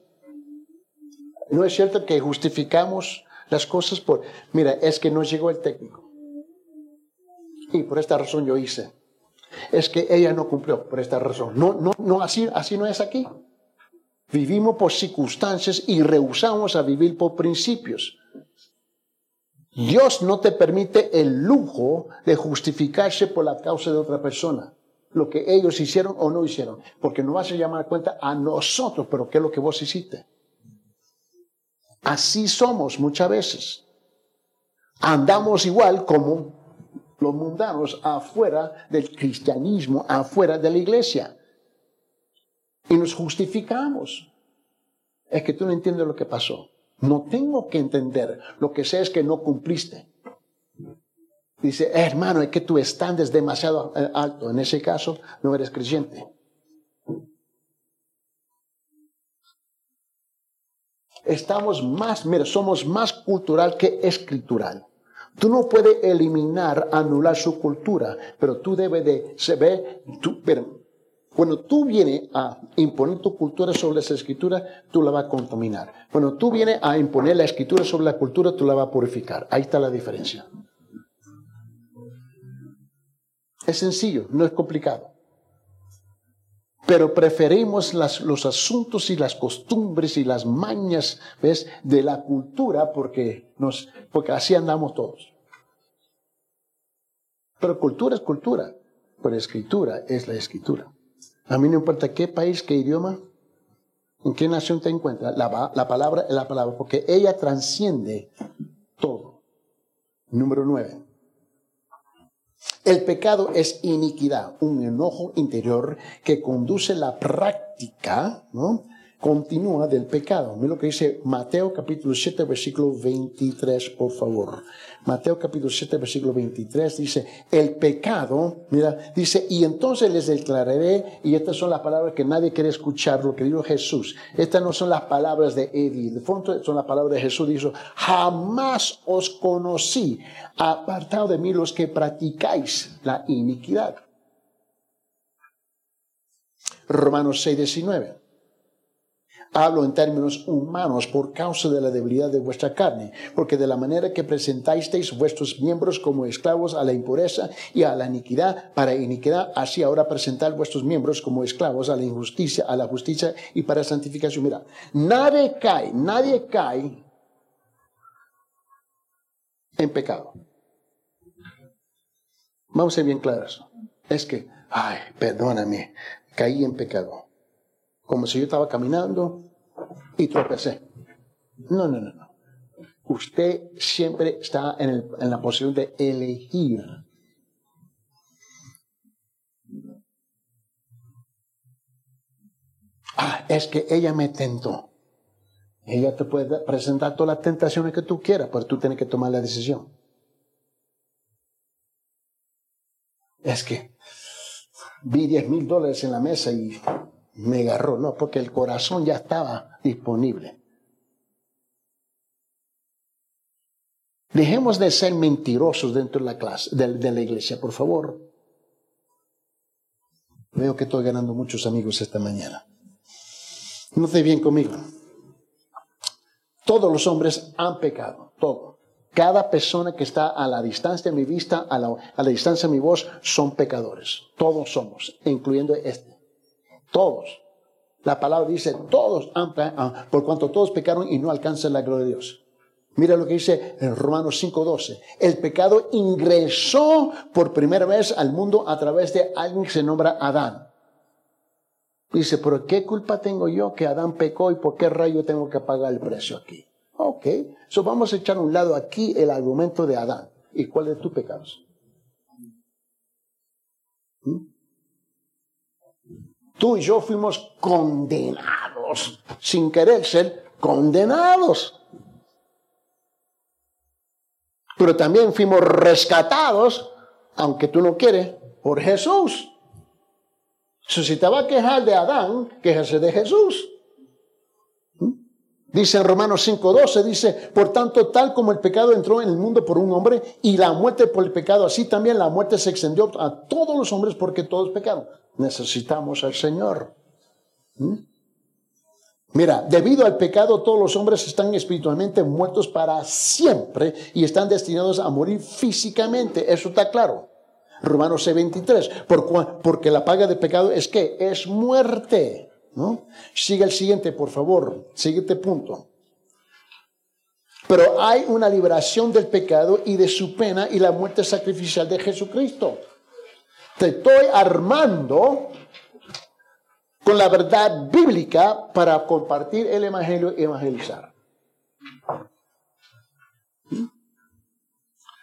No es cierto que justificamos las cosas por, mira, es que no llegó el técnico. Y por esta razón yo hice. Es que ella no cumplió por esta razón. No, no, no, así, así no es aquí. Vivimos por circunstancias y rehusamos a vivir por principios. Dios no te permite el lujo de justificarse por la causa de otra persona. Lo que ellos hicieron o no hicieron. Porque no vas a llamar a cuenta a nosotros, pero ¿qué es lo que vos hiciste? Así somos muchas veces. Andamos igual como los mundanos afuera del cristianismo, afuera de la iglesia. Y nos justificamos. Es que tú no entiendes lo que pasó. No tengo que entender. Lo que sé es que no cumpliste. Dice, hermano, es que tu estándar es demasiado eh, alto. En ese caso, no eres creyente. Estamos más, mira, somos más cultural que escritural. Tú no puedes eliminar, anular su cultura, pero tú debes de se tú, cuando tú vienes a imponer tu cultura sobre esa escritura, tú la vas a contaminar. Cuando tú vienes a imponer la escritura sobre la cultura, tú la vas a purificar. Ahí está la diferencia. Es sencillo, no es complicado. Pero preferimos los asuntos y las costumbres y las mañas ¿ves? de la cultura porque, nos, porque así andamos todos. Pero cultura es cultura, pero escritura es la escritura. A mí no importa qué país, qué idioma, en qué nación te encuentras, la, la palabra es la palabra, porque ella transciende todo. Número nueve. El pecado es iniquidad, un enojo interior que conduce la práctica, ¿no? Continúa del pecado. Mira lo que dice Mateo capítulo 7, versículo 23, por favor. Mateo capítulo 7, versículo 23 dice, el pecado, mira, dice, y entonces les declararé, y estas son las palabras que nadie quiere escuchar, lo que dijo Jesús. Estas no son las palabras de Eddie, de fondo son las palabras de Jesús. Dijo, jamás os conocí, apartado de mí los que practicáis la iniquidad. Romanos 6, 19. Hablo en términos humanos por causa de la debilidad de vuestra carne, porque de la manera que presentasteis vuestros miembros como esclavos a la impureza y a la iniquidad, para iniquidad, así ahora presentar vuestros miembros como esclavos a la injusticia, a la justicia y para santificación. Mira, nadie cae, nadie cae en pecado. Vamos a ser bien claros. Es que, ay, perdóname, caí en pecado como si yo estaba caminando y tropecé. No, no, no, no. Usted siempre está en, la posición de elegir. Ah, es que ella me tentó. Ella te puede presentar todas las tentaciones que tú quieras, pero tú tienes que tomar la decisión. Es que vi 10 mil dólares en la mesa y me agarró, no, porque el corazón ya estaba disponible. Dejemos de ser mentirosos dentro de la clase, de, la iglesia, por favor. Veo que estoy ganando muchos amigos esta mañana. No esté bien conmigo. Todos los hombres han pecado, todo. Cada persona que está a la distancia de mi vista, a la, a la distancia de mi voz, son pecadores. Todos somos, incluyendo este. Todos. La palabra dice, todos, ah, por cuanto todos pecaron y no alcanzan la gloria de Dios. Mira lo que dice en Romanos 5:12. El pecado ingresó por primera vez al mundo a través de alguien que se nombra Adán. Dice, pero ¿qué culpa tengo yo que Adán pecó y por qué rayo tengo que pagar el precio aquí? Ok, so vamos a echar a un lado aquí el argumento de Adán. ¿Y cuál es tu pecado? ¿Mm? Tú y yo fuimos condenados, sin querer ser condenados. Pero también fuimos rescatados, aunque tú no quieres, por Jesús. Si te va a quejar de Adán, quéjese de Jesús. ¿Mm? Dice en Romanos 5:12, dice, por tanto, tal como el pecado entró en el mundo por un hombre y la muerte por el pecado, así también la muerte se extendió a todos los hombres porque todos pecaron. Necesitamos al Señor. ¿Mm? Mira, debido al pecado todos los hombres están espiritualmente muertos para siempre y están destinados a morir físicamente. Eso está claro. Romanos C23, porque la paga de pecado es que es muerte. ¿no? Sigue el siguiente, por favor. Siguiente punto. Pero hay una liberación del pecado y de su pena y la muerte sacrificial de Jesucristo. Te estoy armando con la verdad bíblica para compartir el Evangelio y evangelizar.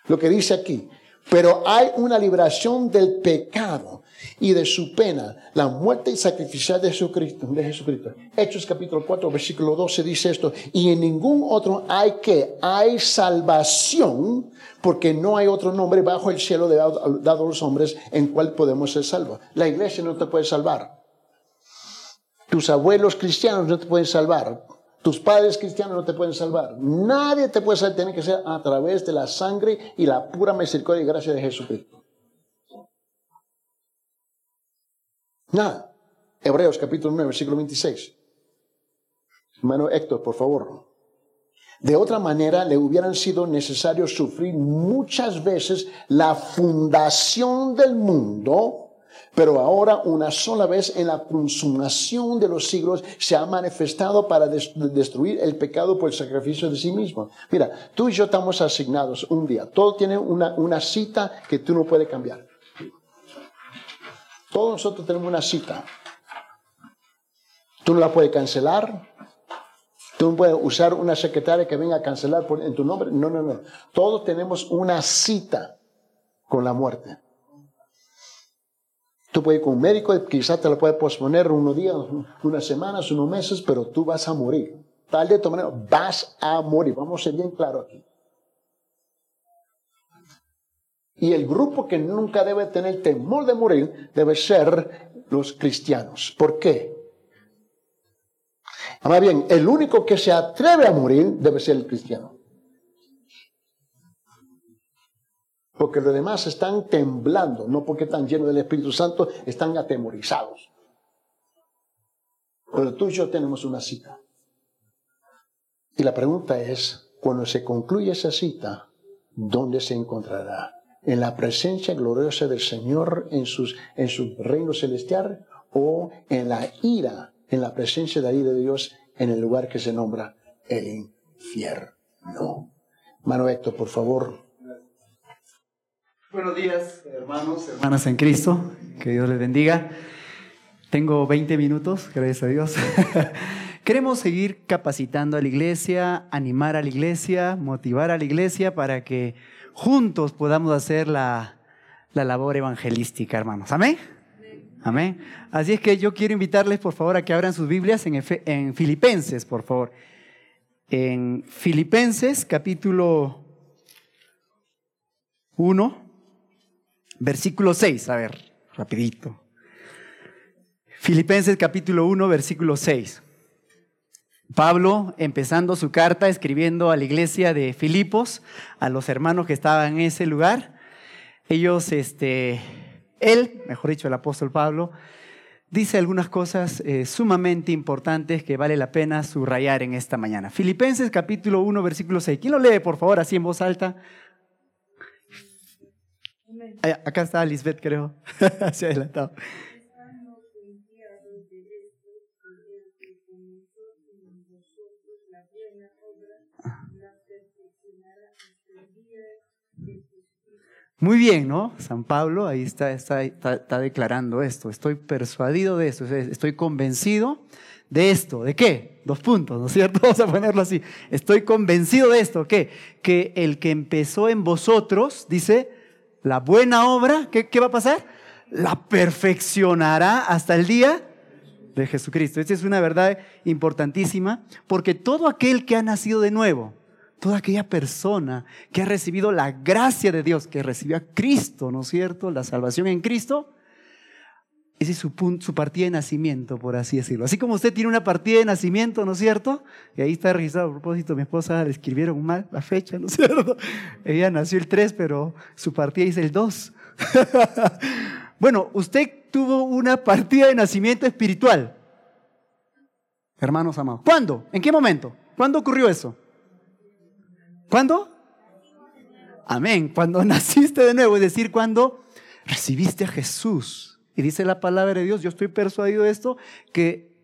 Lo que dice aquí, pero hay una liberación del pecado y de su pena, la muerte y sacrificial de Jesucristo. Hechos capítulo 4, versículo 12 dice esto, y en ningún otro hay que, hay salvación, porque no hay otro nombre bajo el cielo dado, dado a los hombres en cual podemos ser salvos. La iglesia no te puede salvar. Tus abuelos cristianos no te pueden salvar. Tus padres cristianos no te pueden salvar. Nadie te puede salvar. Tiene que ser a través de la sangre y la pura misericordia y gracia de Jesucristo. Nada. Hebreos capítulo 9, versículo 26. Hermano Héctor, por favor. De otra manera, le hubieran sido necesario sufrir muchas veces la fundación del mundo pero ahora una sola vez en la consumación de los siglos se ha manifestado para destruir el pecado por el sacrificio de sí mismo. Mira, tú y yo estamos asignados un día. Todo tiene una, una cita que tú no puedes cambiar. Todos nosotros tenemos una cita. Tú no la puedes cancelar. Tú no puedes usar una secretaria que venga a cancelar en tu nombre. No, no, no. Todos tenemos una cita con la muerte. Tú puedes ir con un médico, quizás te lo puede posponer unos días, unas semanas, unos meses, pero tú vas a morir. Tal de tu manera, vas a morir. Vamos a ser bien claros aquí. Y el grupo que nunca debe tener temor de morir debe ser los cristianos. ¿Por qué? Ahora bien, el único que se atreve a morir debe ser el cristiano. Porque los demás están temblando, no porque están llenos del Espíritu Santo, están atemorizados. Pero tú y yo tenemos una cita. Y la pregunta es, cuando se concluye esa cita, ¿dónde se encontrará? ¿En la presencia gloriosa del Señor en, sus, en su reino celestial o en la ira, en la presencia de la ira de Dios en el lugar que se nombra el infierno? Mano Héctor, por favor, Buenos días, hermanos, hermanas en Cristo. Que Dios les bendiga. Tengo 20 minutos, gracias a Dios. Queremos seguir capacitando a la iglesia, animar a la iglesia, motivar a la iglesia para que juntos podamos hacer la, labor evangelística, hermanos. Amén. Amén. Así es que yo quiero invitarles, por favor, a que abran sus Biblias en, en Filipenses, por favor. En Filipenses, capítulo 1 Versículo 6, a ver, rapidito. Filipenses capítulo 1, versículo 6. Pablo, empezando su carta, escribiendo a la iglesia de Filipos, a los hermanos que estaban en ese lugar, ellos, este, él, mejor dicho, el apóstol Pablo, dice algunas cosas eh, sumamente importantes que vale la pena subrayar en esta mañana. Filipenses capítulo 1, versículo 6. ¿Quién lo lee, por favor, así en voz alta? Acá está Lisbeth, creo. Se ha adelantado. Muy bien, ¿no? San Pablo ahí está, está, está, declarando esto. Estoy persuadido de esto, estoy convencido de esto. ¿De qué? Dos puntos, ¿no es cierto? Vamos a ponerlo así. Estoy convencido de esto. ¿Qué? Que el que empezó en vosotros, dice, la buena obra, ¿qué, va a pasar? La perfeccionará hasta el día de Jesucristo. Esta es una verdad importantísima porque todo aquel que ha nacido de nuevo, toda aquella persona que ha recibido la gracia de Dios, que recibió a Cristo, ¿no es cierto? La salvación en Cristo, esa es su, su partida de nacimiento, por así decirlo. Así como usted tiene una partida de nacimiento, ¿no es cierto? Y ahí está registrado, a propósito, mi esposa le escribieron mal la fecha, ¿no es cierto? Ella nació el 3, pero su partida dice el 2. bueno, usted tuvo una partida de nacimiento espiritual. Hermanos amados. ¿Cuándo? ¿En qué momento? ¿Cuándo ocurrió eso? ¿Cuándo? Amén. Cuando naciste de nuevo, es decir, cuando recibiste a Jesús. Y dice la palabra de Dios, yo estoy persuadido de esto, que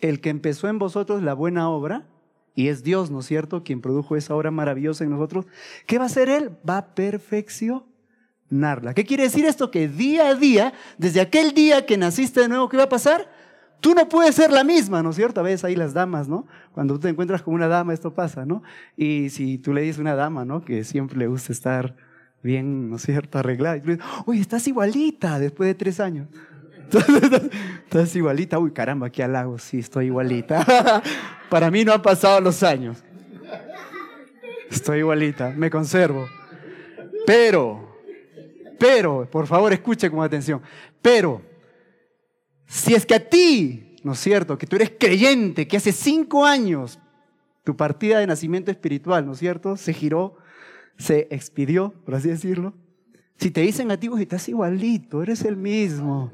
el que empezó en vosotros la buena obra, y es Dios, ¿no es cierto?, quien produjo esa obra maravillosa en nosotros, ¿qué va a hacer Él? Va a perfeccionarla. ¿Qué quiere decir esto? Que día a día, desde aquel día que naciste de nuevo, ¿qué va a pasar? Tú no puedes ser la misma, ¿no es cierto? A veces ahí las damas, ¿no? Cuando tú te encuentras con una dama, esto pasa, ¿no? Y si tú le dices a una dama, ¿no? Que siempre le gusta estar bien, ¿no es cierto? Arreglada. Y tú dices, oye, estás igualita después de tres años. estás igualita. Uy, caramba, qué halago. Sí, estoy igualita. Para mí no han pasado los años. Estoy igualita, me conservo. Pero, pero, por favor, escuche con atención. Pero, si es que a ti, ¿no es cierto? Que tú eres creyente, que hace cinco años tu partida de nacimiento espiritual, ¿no es cierto? Se giró, se expidió, por así decirlo. Si te dicen a ti, estás igualito, eres el mismo.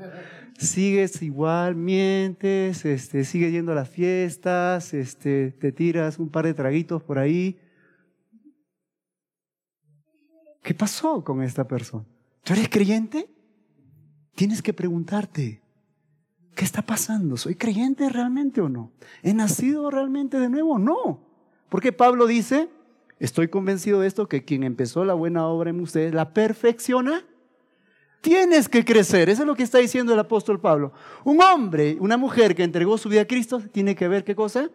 Sigues igual, mientes, este, sigues yendo a las fiestas, este, te tiras un par de traguitos por ahí. ¿Qué pasó con esta persona? ¿Tú eres creyente? Tienes que preguntarte, ¿Qué está pasando? ¿Soy creyente realmente o no? ¿He nacido realmente de nuevo? No. Porque Pablo dice, estoy convencido de esto, que quien empezó la buena obra en ustedes la perfecciona. Tienes que crecer. Eso es lo que está diciendo el apóstol Pablo. Un hombre, una mujer que entregó su vida a Cristo, tiene que ver qué cosa?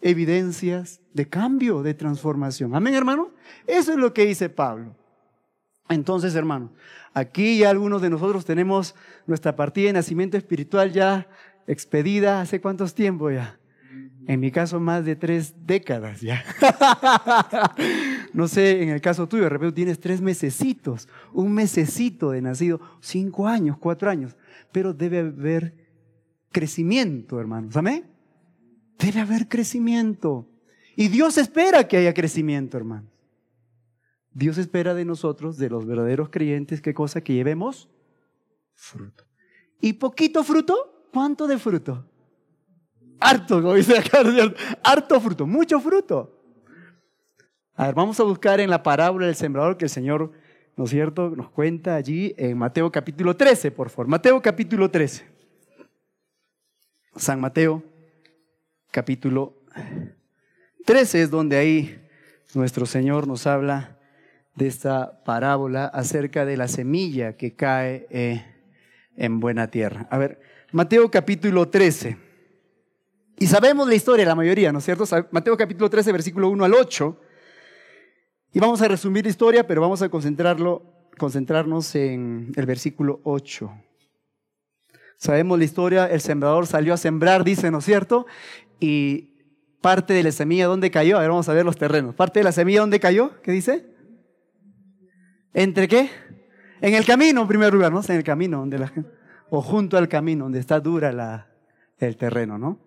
Evidencias de cambio, de transformación. Amén, hermano. Eso es lo que dice Pablo. Entonces, hermano, aquí ya algunos de nosotros tenemos nuestra partida de nacimiento espiritual ya expedida hace cuántos tiempos ya. En mi caso, más de tres décadas ya. no sé, en el caso tuyo, de repente tienes tres mesecitos, un mesecito de nacido, cinco años, cuatro años. Pero debe haber crecimiento, hermanos. ¿Amén? Debe haber crecimiento. Y Dios espera que haya crecimiento, hermanos. Dios espera de nosotros, de los verdaderos creyentes, ¿qué cosa? Que llevemos fruto. ¿Y poquito fruto? ¿Cuánto de fruto? Harto, como dice acá, harto fruto, mucho fruto. A ver, vamos a buscar en la parábola del sembrador que el Señor, ¿no es cierto?, nos cuenta allí en Mateo capítulo 13, por favor. Mateo capítulo 13. San Mateo capítulo 13 es donde ahí nuestro Señor nos habla de esta parábola acerca de la semilla que cae eh, en buena tierra. A ver, Mateo capítulo 13. Y sabemos la historia, la mayoría, ¿no es cierto? Mateo capítulo 13, versículo 1 al 8. Y vamos a resumir la historia, pero vamos a concentrarlo, concentrarnos en el versículo 8. Sabemos la historia, el sembrador salió a sembrar, dice, ¿no es cierto? Y parte de la semilla, ¿dónde cayó? A ver, vamos a ver los terrenos. Parte de la semilla, ¿dónde cayó? ¿Qué dice? ¿Entre qué? En el camino, en primer lugar, ¿no? En el camino, donde la o junto al camino, donde está dura la, el terreno, ¿no?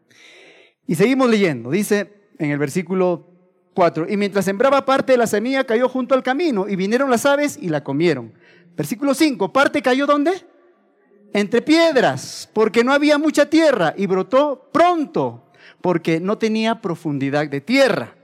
Y seguimos leyendo. Dice en el versículo 4, y mientras sembraba parte de la semilla, cayó junto al camino, y vinieron las aves y la comieron. Versículo 5, parte cayó ¿dónde? Entre piedras, porque no había mucha tierra, y brotó pronto, porque no tenía profundidad de tierra.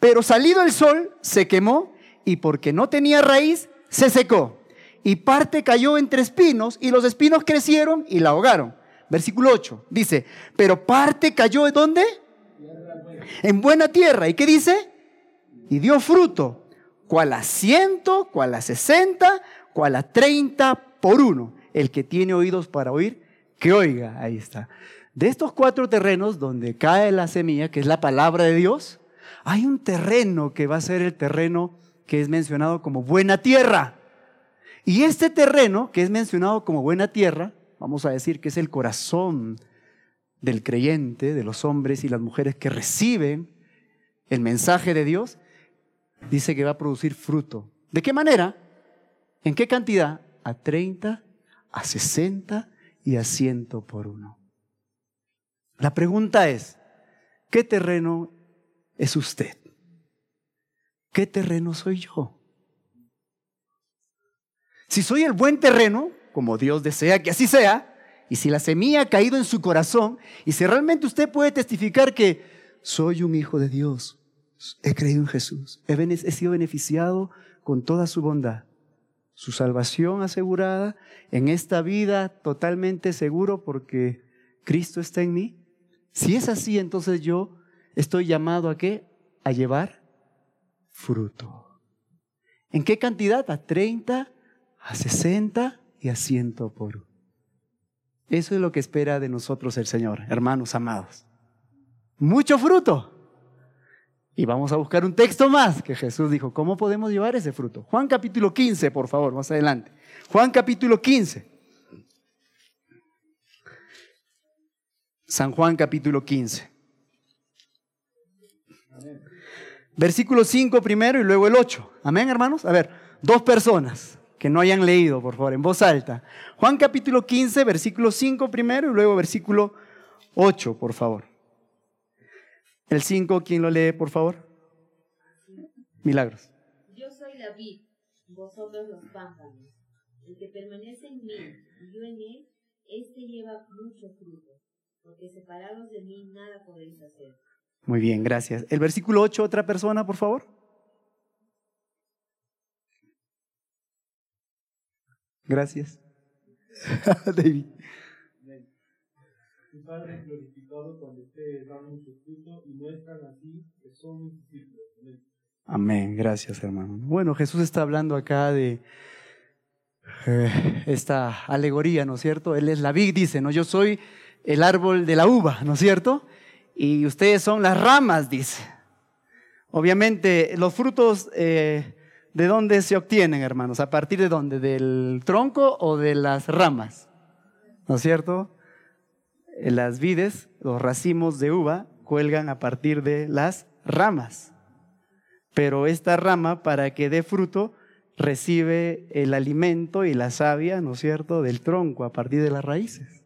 Pero salido el sol, se quemó, y porque no tenía raíz, se secó y parte cayó entre espinos y los espinos crecieron y la ahogaron. Versículo 8 dice, pero parte cayó en dónde? En buena tierra. ¿Y qué dice? Y dio fruto, cual a ciento, cual a sesenta, cual a treinta por uno. El que tiene oídos para oír, que oiga. Ahí está. De estos cuatro terrenos donde cae la semilla, que es la palabra de Dios, hay un terreno que va a ser el terreno que es mencionado como buena tierra. Y este terreno, que es mencionado como buena tierra, vamos a decir que es el corazón del creyente, de los hombres y las mujeres que reciben el mensaje de Dios, dice que va a producir fruto. ¿De qué manera? ¿En qué cantidad? A 30, a 60 y a ciento por uno. La pregunta es, ¿qué terreno es usted? ¿Qué terreno soy yo? Si soy el buen terreno, como Dios desea que así sea, y si la semilla ha caído en su corazón, y si realmente usted puede testificar que soy un hijo de Dios, he creído en Jesús, he, he sido beneficiado con toda su bondad, su salvación asegurada, en esta vida totalmente seguro porque Cristo está en mí. Si es así, entonces yo estoy llamado a qué? A llevar fruto. ¿En qué cantidad? A 30, a 60 y a 100 por. Eso es lo que espera de nosotros el Señor, hermanos amados. Mucho fruto. Y vamos a buscar un texto más que Jesús dijo, ¿cómo podemos llevar ese fruto? Juan capítulo 15, por favor, más adelante. Juan capítulo 15. San Juan capítulo 15. Versículo 5 primero y luego el 8. Amén, hermanos. A ver, dos personas que no hayan leído, por favor, en voz alta. Juan capítulo 15, versículo 5 primero y luego versículo 8, por favor. El 5, ¿quién lo lee, por favor? Milagros. Yo soy la vid, vosotros los pámpanos. El que permanece en mí y yo en él, este lleva mucho fruto, porque separados de mí nada podéis hacer. Muy bien, gracias. El versículo 8, otra persona, por favor. Gracias. David. Tu Padre es glorificado cuando ustedes dan mucho fruto y muestran así que son mis discípulos. Amén. Gracias, hermano. Bueno, Jesús está hablando acá de eh, esta alegoría, ¿no es cierto? Él es la vid, dice, ¿no? Yo soy el árbol de la uva, ¿no es cierto? Y ustedes son las ramas, dice. Obviamente, los frutos eh, ¿De dónde se obtienen, hermanos? ¿A partir de dónde? ¿Del tronco o de las ramas? ¿No es cierto? En las vides, los racimos de uva cuelgan a partir de las ramas. Pero esta rama, para que dé fruto, recibe el alimento y la savia, ¿no es cierto?, del tronco a partir de las raíces.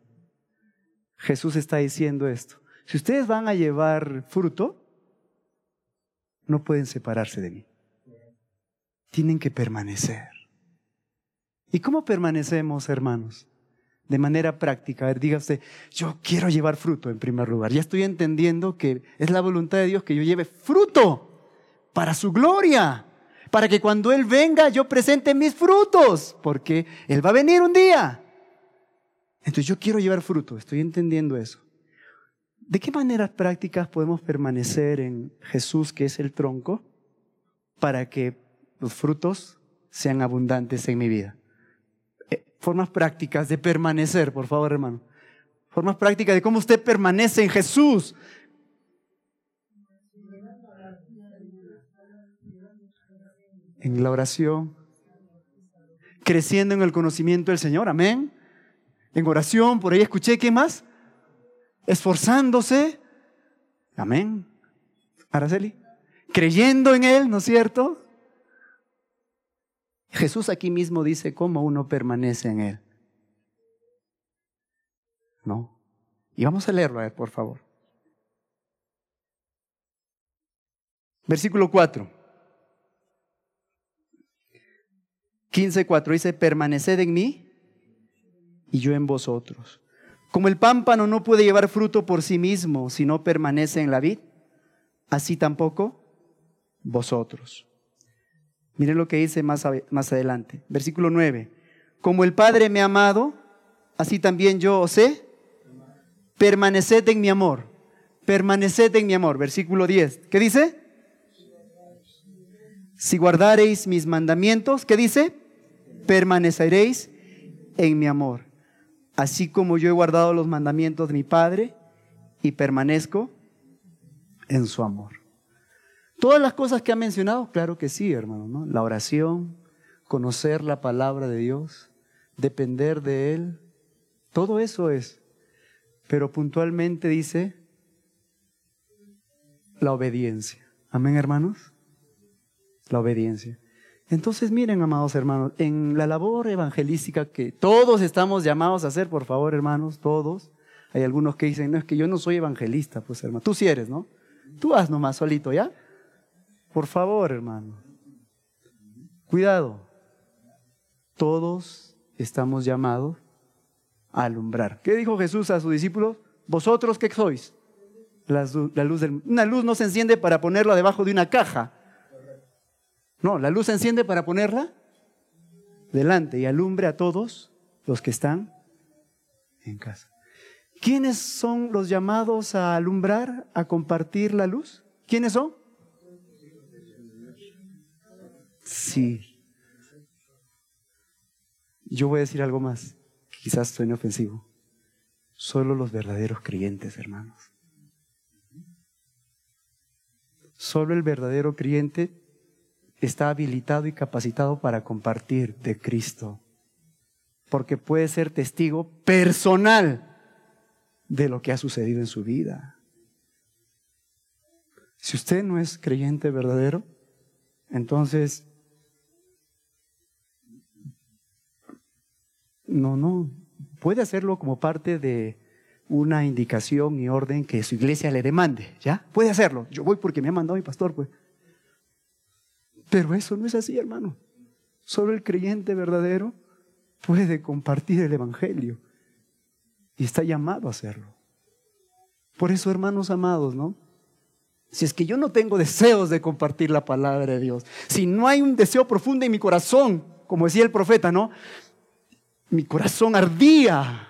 Jesús está diciendo esto. Si ustedes van a llevar fruto, no pueden separarse de mí tienen que permanecer. ¿Y cómo permanecemos, hermanos? De manera práctica. A ver, dígase, yo quiero llevar fruto en primer lugar. Ya estoy entendiendo que es la voluntad de Dios que yo lleve fruto para su gloria. Para que cuando Él venga yo presente mis frutos. Porque Él va a venir un día. Entonces yo quiero llevar fruto. Estoy entendiendo eso. ¿De qué maneras prácticas podemos permanecer en Jesús, que es el tronco, para que los frutos sean abundantes en mi vida. Eh, formas prácticas de permanecer, por favor, hermano. Formas prácticas de cómo usted permanece en Jesús. En la oración. Creciendo en el conocimiento del Señor. Amén. En oración, por ahí escuché, ¿qué más? Esforzándose. Amén. Araceli. Creyendo en Él, ¿no es cierto? Jesús aquí mismo dice cómo uno permanece en Él. ¿No? Y vamos a leerlo, a ver, por favor. Versículo 4. 15.4 dice, permaneced en mí y yo en vosotros. Como el pámpano no puede llevar fruto por sí mismo si no permanece en la vid, así tampoco vosotros. Miren lo que dice más, más adelante. Versículo 9. Como el Padre me ha amado, así también yo os he. Permaneced en mi amor. Permaneced en mi amor. Versículo 10. ¿Qué dice? Si guardareis mis mandamientos, ¿qué dice? Permaneceréis en mi amor. Así como yo he guardado los mandamientos de mi Padre y permanezco en su amor. Todas las cosas que ha mencionado, claro que sí, hermano, ¿no? La oración, conocer la palabra de Dios, depender de Él, todo eso es. Pero puntualmente dice la obediencia. Amén, hermanos. La obediencia. Entonces miren, amados hermanos, en la labor evangelística que todos estamos llamados a hacer, por favor, hermanos, todos, hay algunos que dicen, no, es que yo no soy evangelista, pues hermano, tú sí eres, ¿no? Tú haz nomás solito, ¿ya? Por favor, hermano. Cuidado. Todos estamos llamados a alumbrar. ¿Qué dijo Jesús a sus discípulos? ¿Vosotros qué sois? La, luz una luz no se enciende para ponerla debajo de una caja. No, la luz se enciende para ponerla delante y alumbre a todos los que están en casa. ¿Quiénes son los llamados a alumbrar, a compartir la luz? ¿Quiénes son? Sí. Yo voy a decir algo más, quizás suene ofensivo. Solo los verdaderos creyentes, hermanos. Solo el verdadero creyente está habilitado y capacitado para compartir de Cristo, porque puede ser testigo personal de lo que ha sucedido en su vida. Si usted no es creyente verdadero, entonces no, no, puede hacerlo como parte de una indicación y orden que su iglesia le demande, ¿ya? Puede hacerlo. Yo voy porque me ha mandado mi pastor, pues. Pero eso no es así, hermano. Solo el creyente verdadero puede compartir el Evangelio y está llamado a hacerlo. Por eso, hermanos amados, ¿no? Si es que yo no tengo deseos de compartir la palabra de Dios, si no hay un deseo profundo en mi corazón, como decía el profeta, ¿no? Mi corazón ardía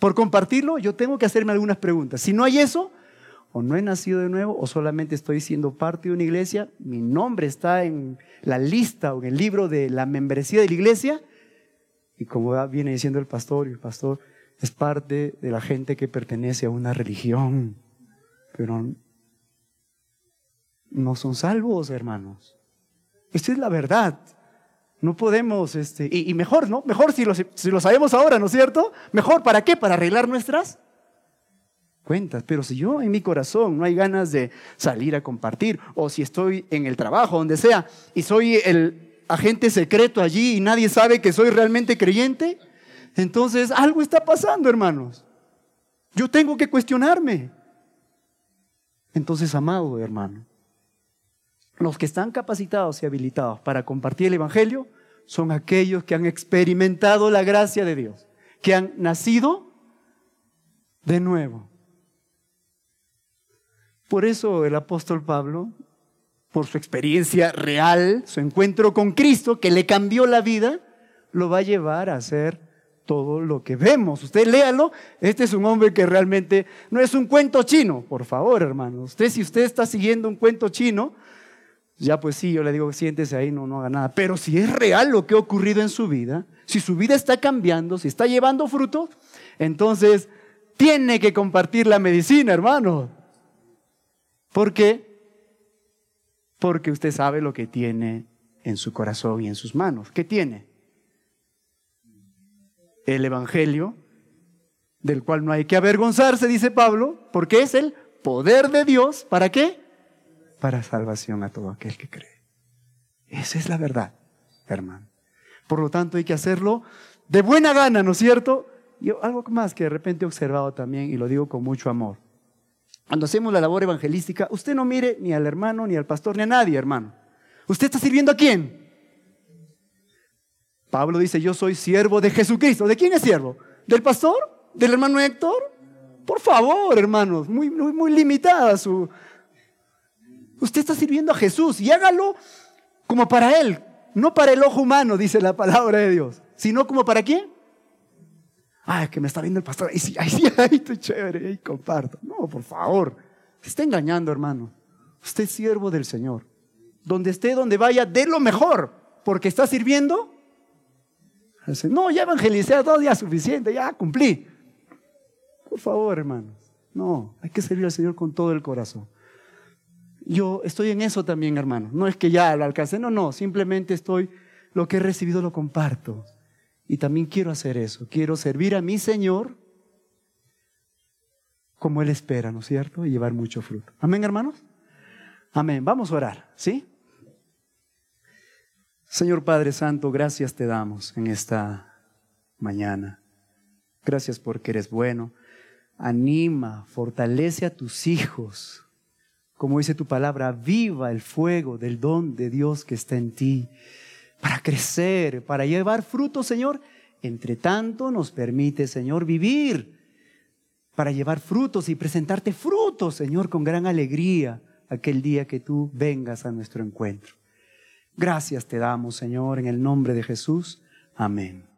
por compartirlo, yo tengo que hacerme algunas preguntas. Si no hay eso, o no he nacido de nuevo o solamente estoy siendo parte de una iglesia, mi nombre está en la lista o en el libro de la membresía de la iglesia, y como viene diciendo el pastor, el pastor es parte de la gente que pertenece a una religión, pero no son salvos, hermanos. Esta es la verdad. No podemos, este, y, mejor, ¿no? Mejor si lo, si lo sabemos ahora, ¿no es cierto? Mejor, ¿para qué? Para arreglar nuestras cuentas. Pero si yo en mi corazón no hay ganas de salir a compartir, o si estoy en el trabajo, donde sea, y soy el agente secreto allí y nadie sabe que soy realmente creyente, entonces algo está pasando, hermanos. Yo tengo que cuestionarme. Entonces, amado hermano, los que están capacitados y habilitados para compartir el Evangelio son aquellos que han experimentado la gracia de Dios, que han nacido de nuevo. Por eso el apóstol Pablo, por su experiencia real, su encuentro con Cristo, que le cambió la vida, lo va a llevar a hacer todo lo que vemos. Usted léalo, este es un hombre que realmente no es un cuento chino, por favor, hermano. Usted, si usted está siguiendo un cuento chino, ya pues sí, yo le digo, siéntese ahí, no, no haga nada. Pero si es real lo que ha ocurrido en su vida, si su vida está cambiando, si está llevando frutos, entonces tiene que compartir la medicina, hermano. ¿Por qué? Porque usted sabe lo que tiene en su corazón y en sus manos. ¿Qué tiene? El Evangelio, del cual no hay que avergonzarse, dice Pablo, porque es el poder de Dios. ¿Para qué? Para salvación a todo aquel que cree. Esa es la verdad, hermano. Por lo tanto, hay que hacerlo de buena gana, ¿no es cierto? Y algo más que de repente he observado también, y lo digo con mucho amor. Cuando hacemos la labor evangelística, usted no mire ni al hermano, ni al pastor, ni a nadie, hermano. ¿Usted está sirviendo a quién? Pablo dice, yo soy siervo de Jesucristo. ¿De quién es siervo? ¿Del pastor? ¿Del hermano Héctor? Por favor, hermanos, muy, muy, muy limitada su... Usted está sirviendo a Jesús y hágalo como para Él, no para el ojo humano, dice la palabra de Dios, sino como para quién? Ah, que me está viendo el pastor. Ahí sí, ahí sí, ahí estoy chévere, ahí comparto. No, por favor. Se está engañando, hermano. Usted es siervo del Señor. Donde esté, donde vaya, dé lo mejor. Porque está sirviendo. No, ya evangelicé a todos, ya suficiente, ya cumplí. Por favor, hermanos. No, hay que servir al Señor con todo el corazón. Yo estoy en eso también, hermano. No es que ya lo alcancé, no, no. Simplemente estoy, lo que he recibido lo comparto. Y también quiero hacer eso. Quiero servir a mi Señor como Él espera, ¿no es cierto? Y llevar mucho fruto. Amén, hermanos. Amén. Vamos a orar, ¿sí? Señor Padre Santo, gracias te damos en esta mañana. Gracias porque eres bueno. Anima, fortalece a tus hijos. Como dice tu palabra, viva el fuego del don de Dios que está en ti. Para crecer, para llevar fruto, Señor. Entre tanto nos permite, Señor, vivir. Para llevar frutos y presentarte frutos, Señor, con gran alegría aquel día que tú vengas a nuestro encuentro. Gracias te damos, Señor, en el nombre de Jesús. Amén.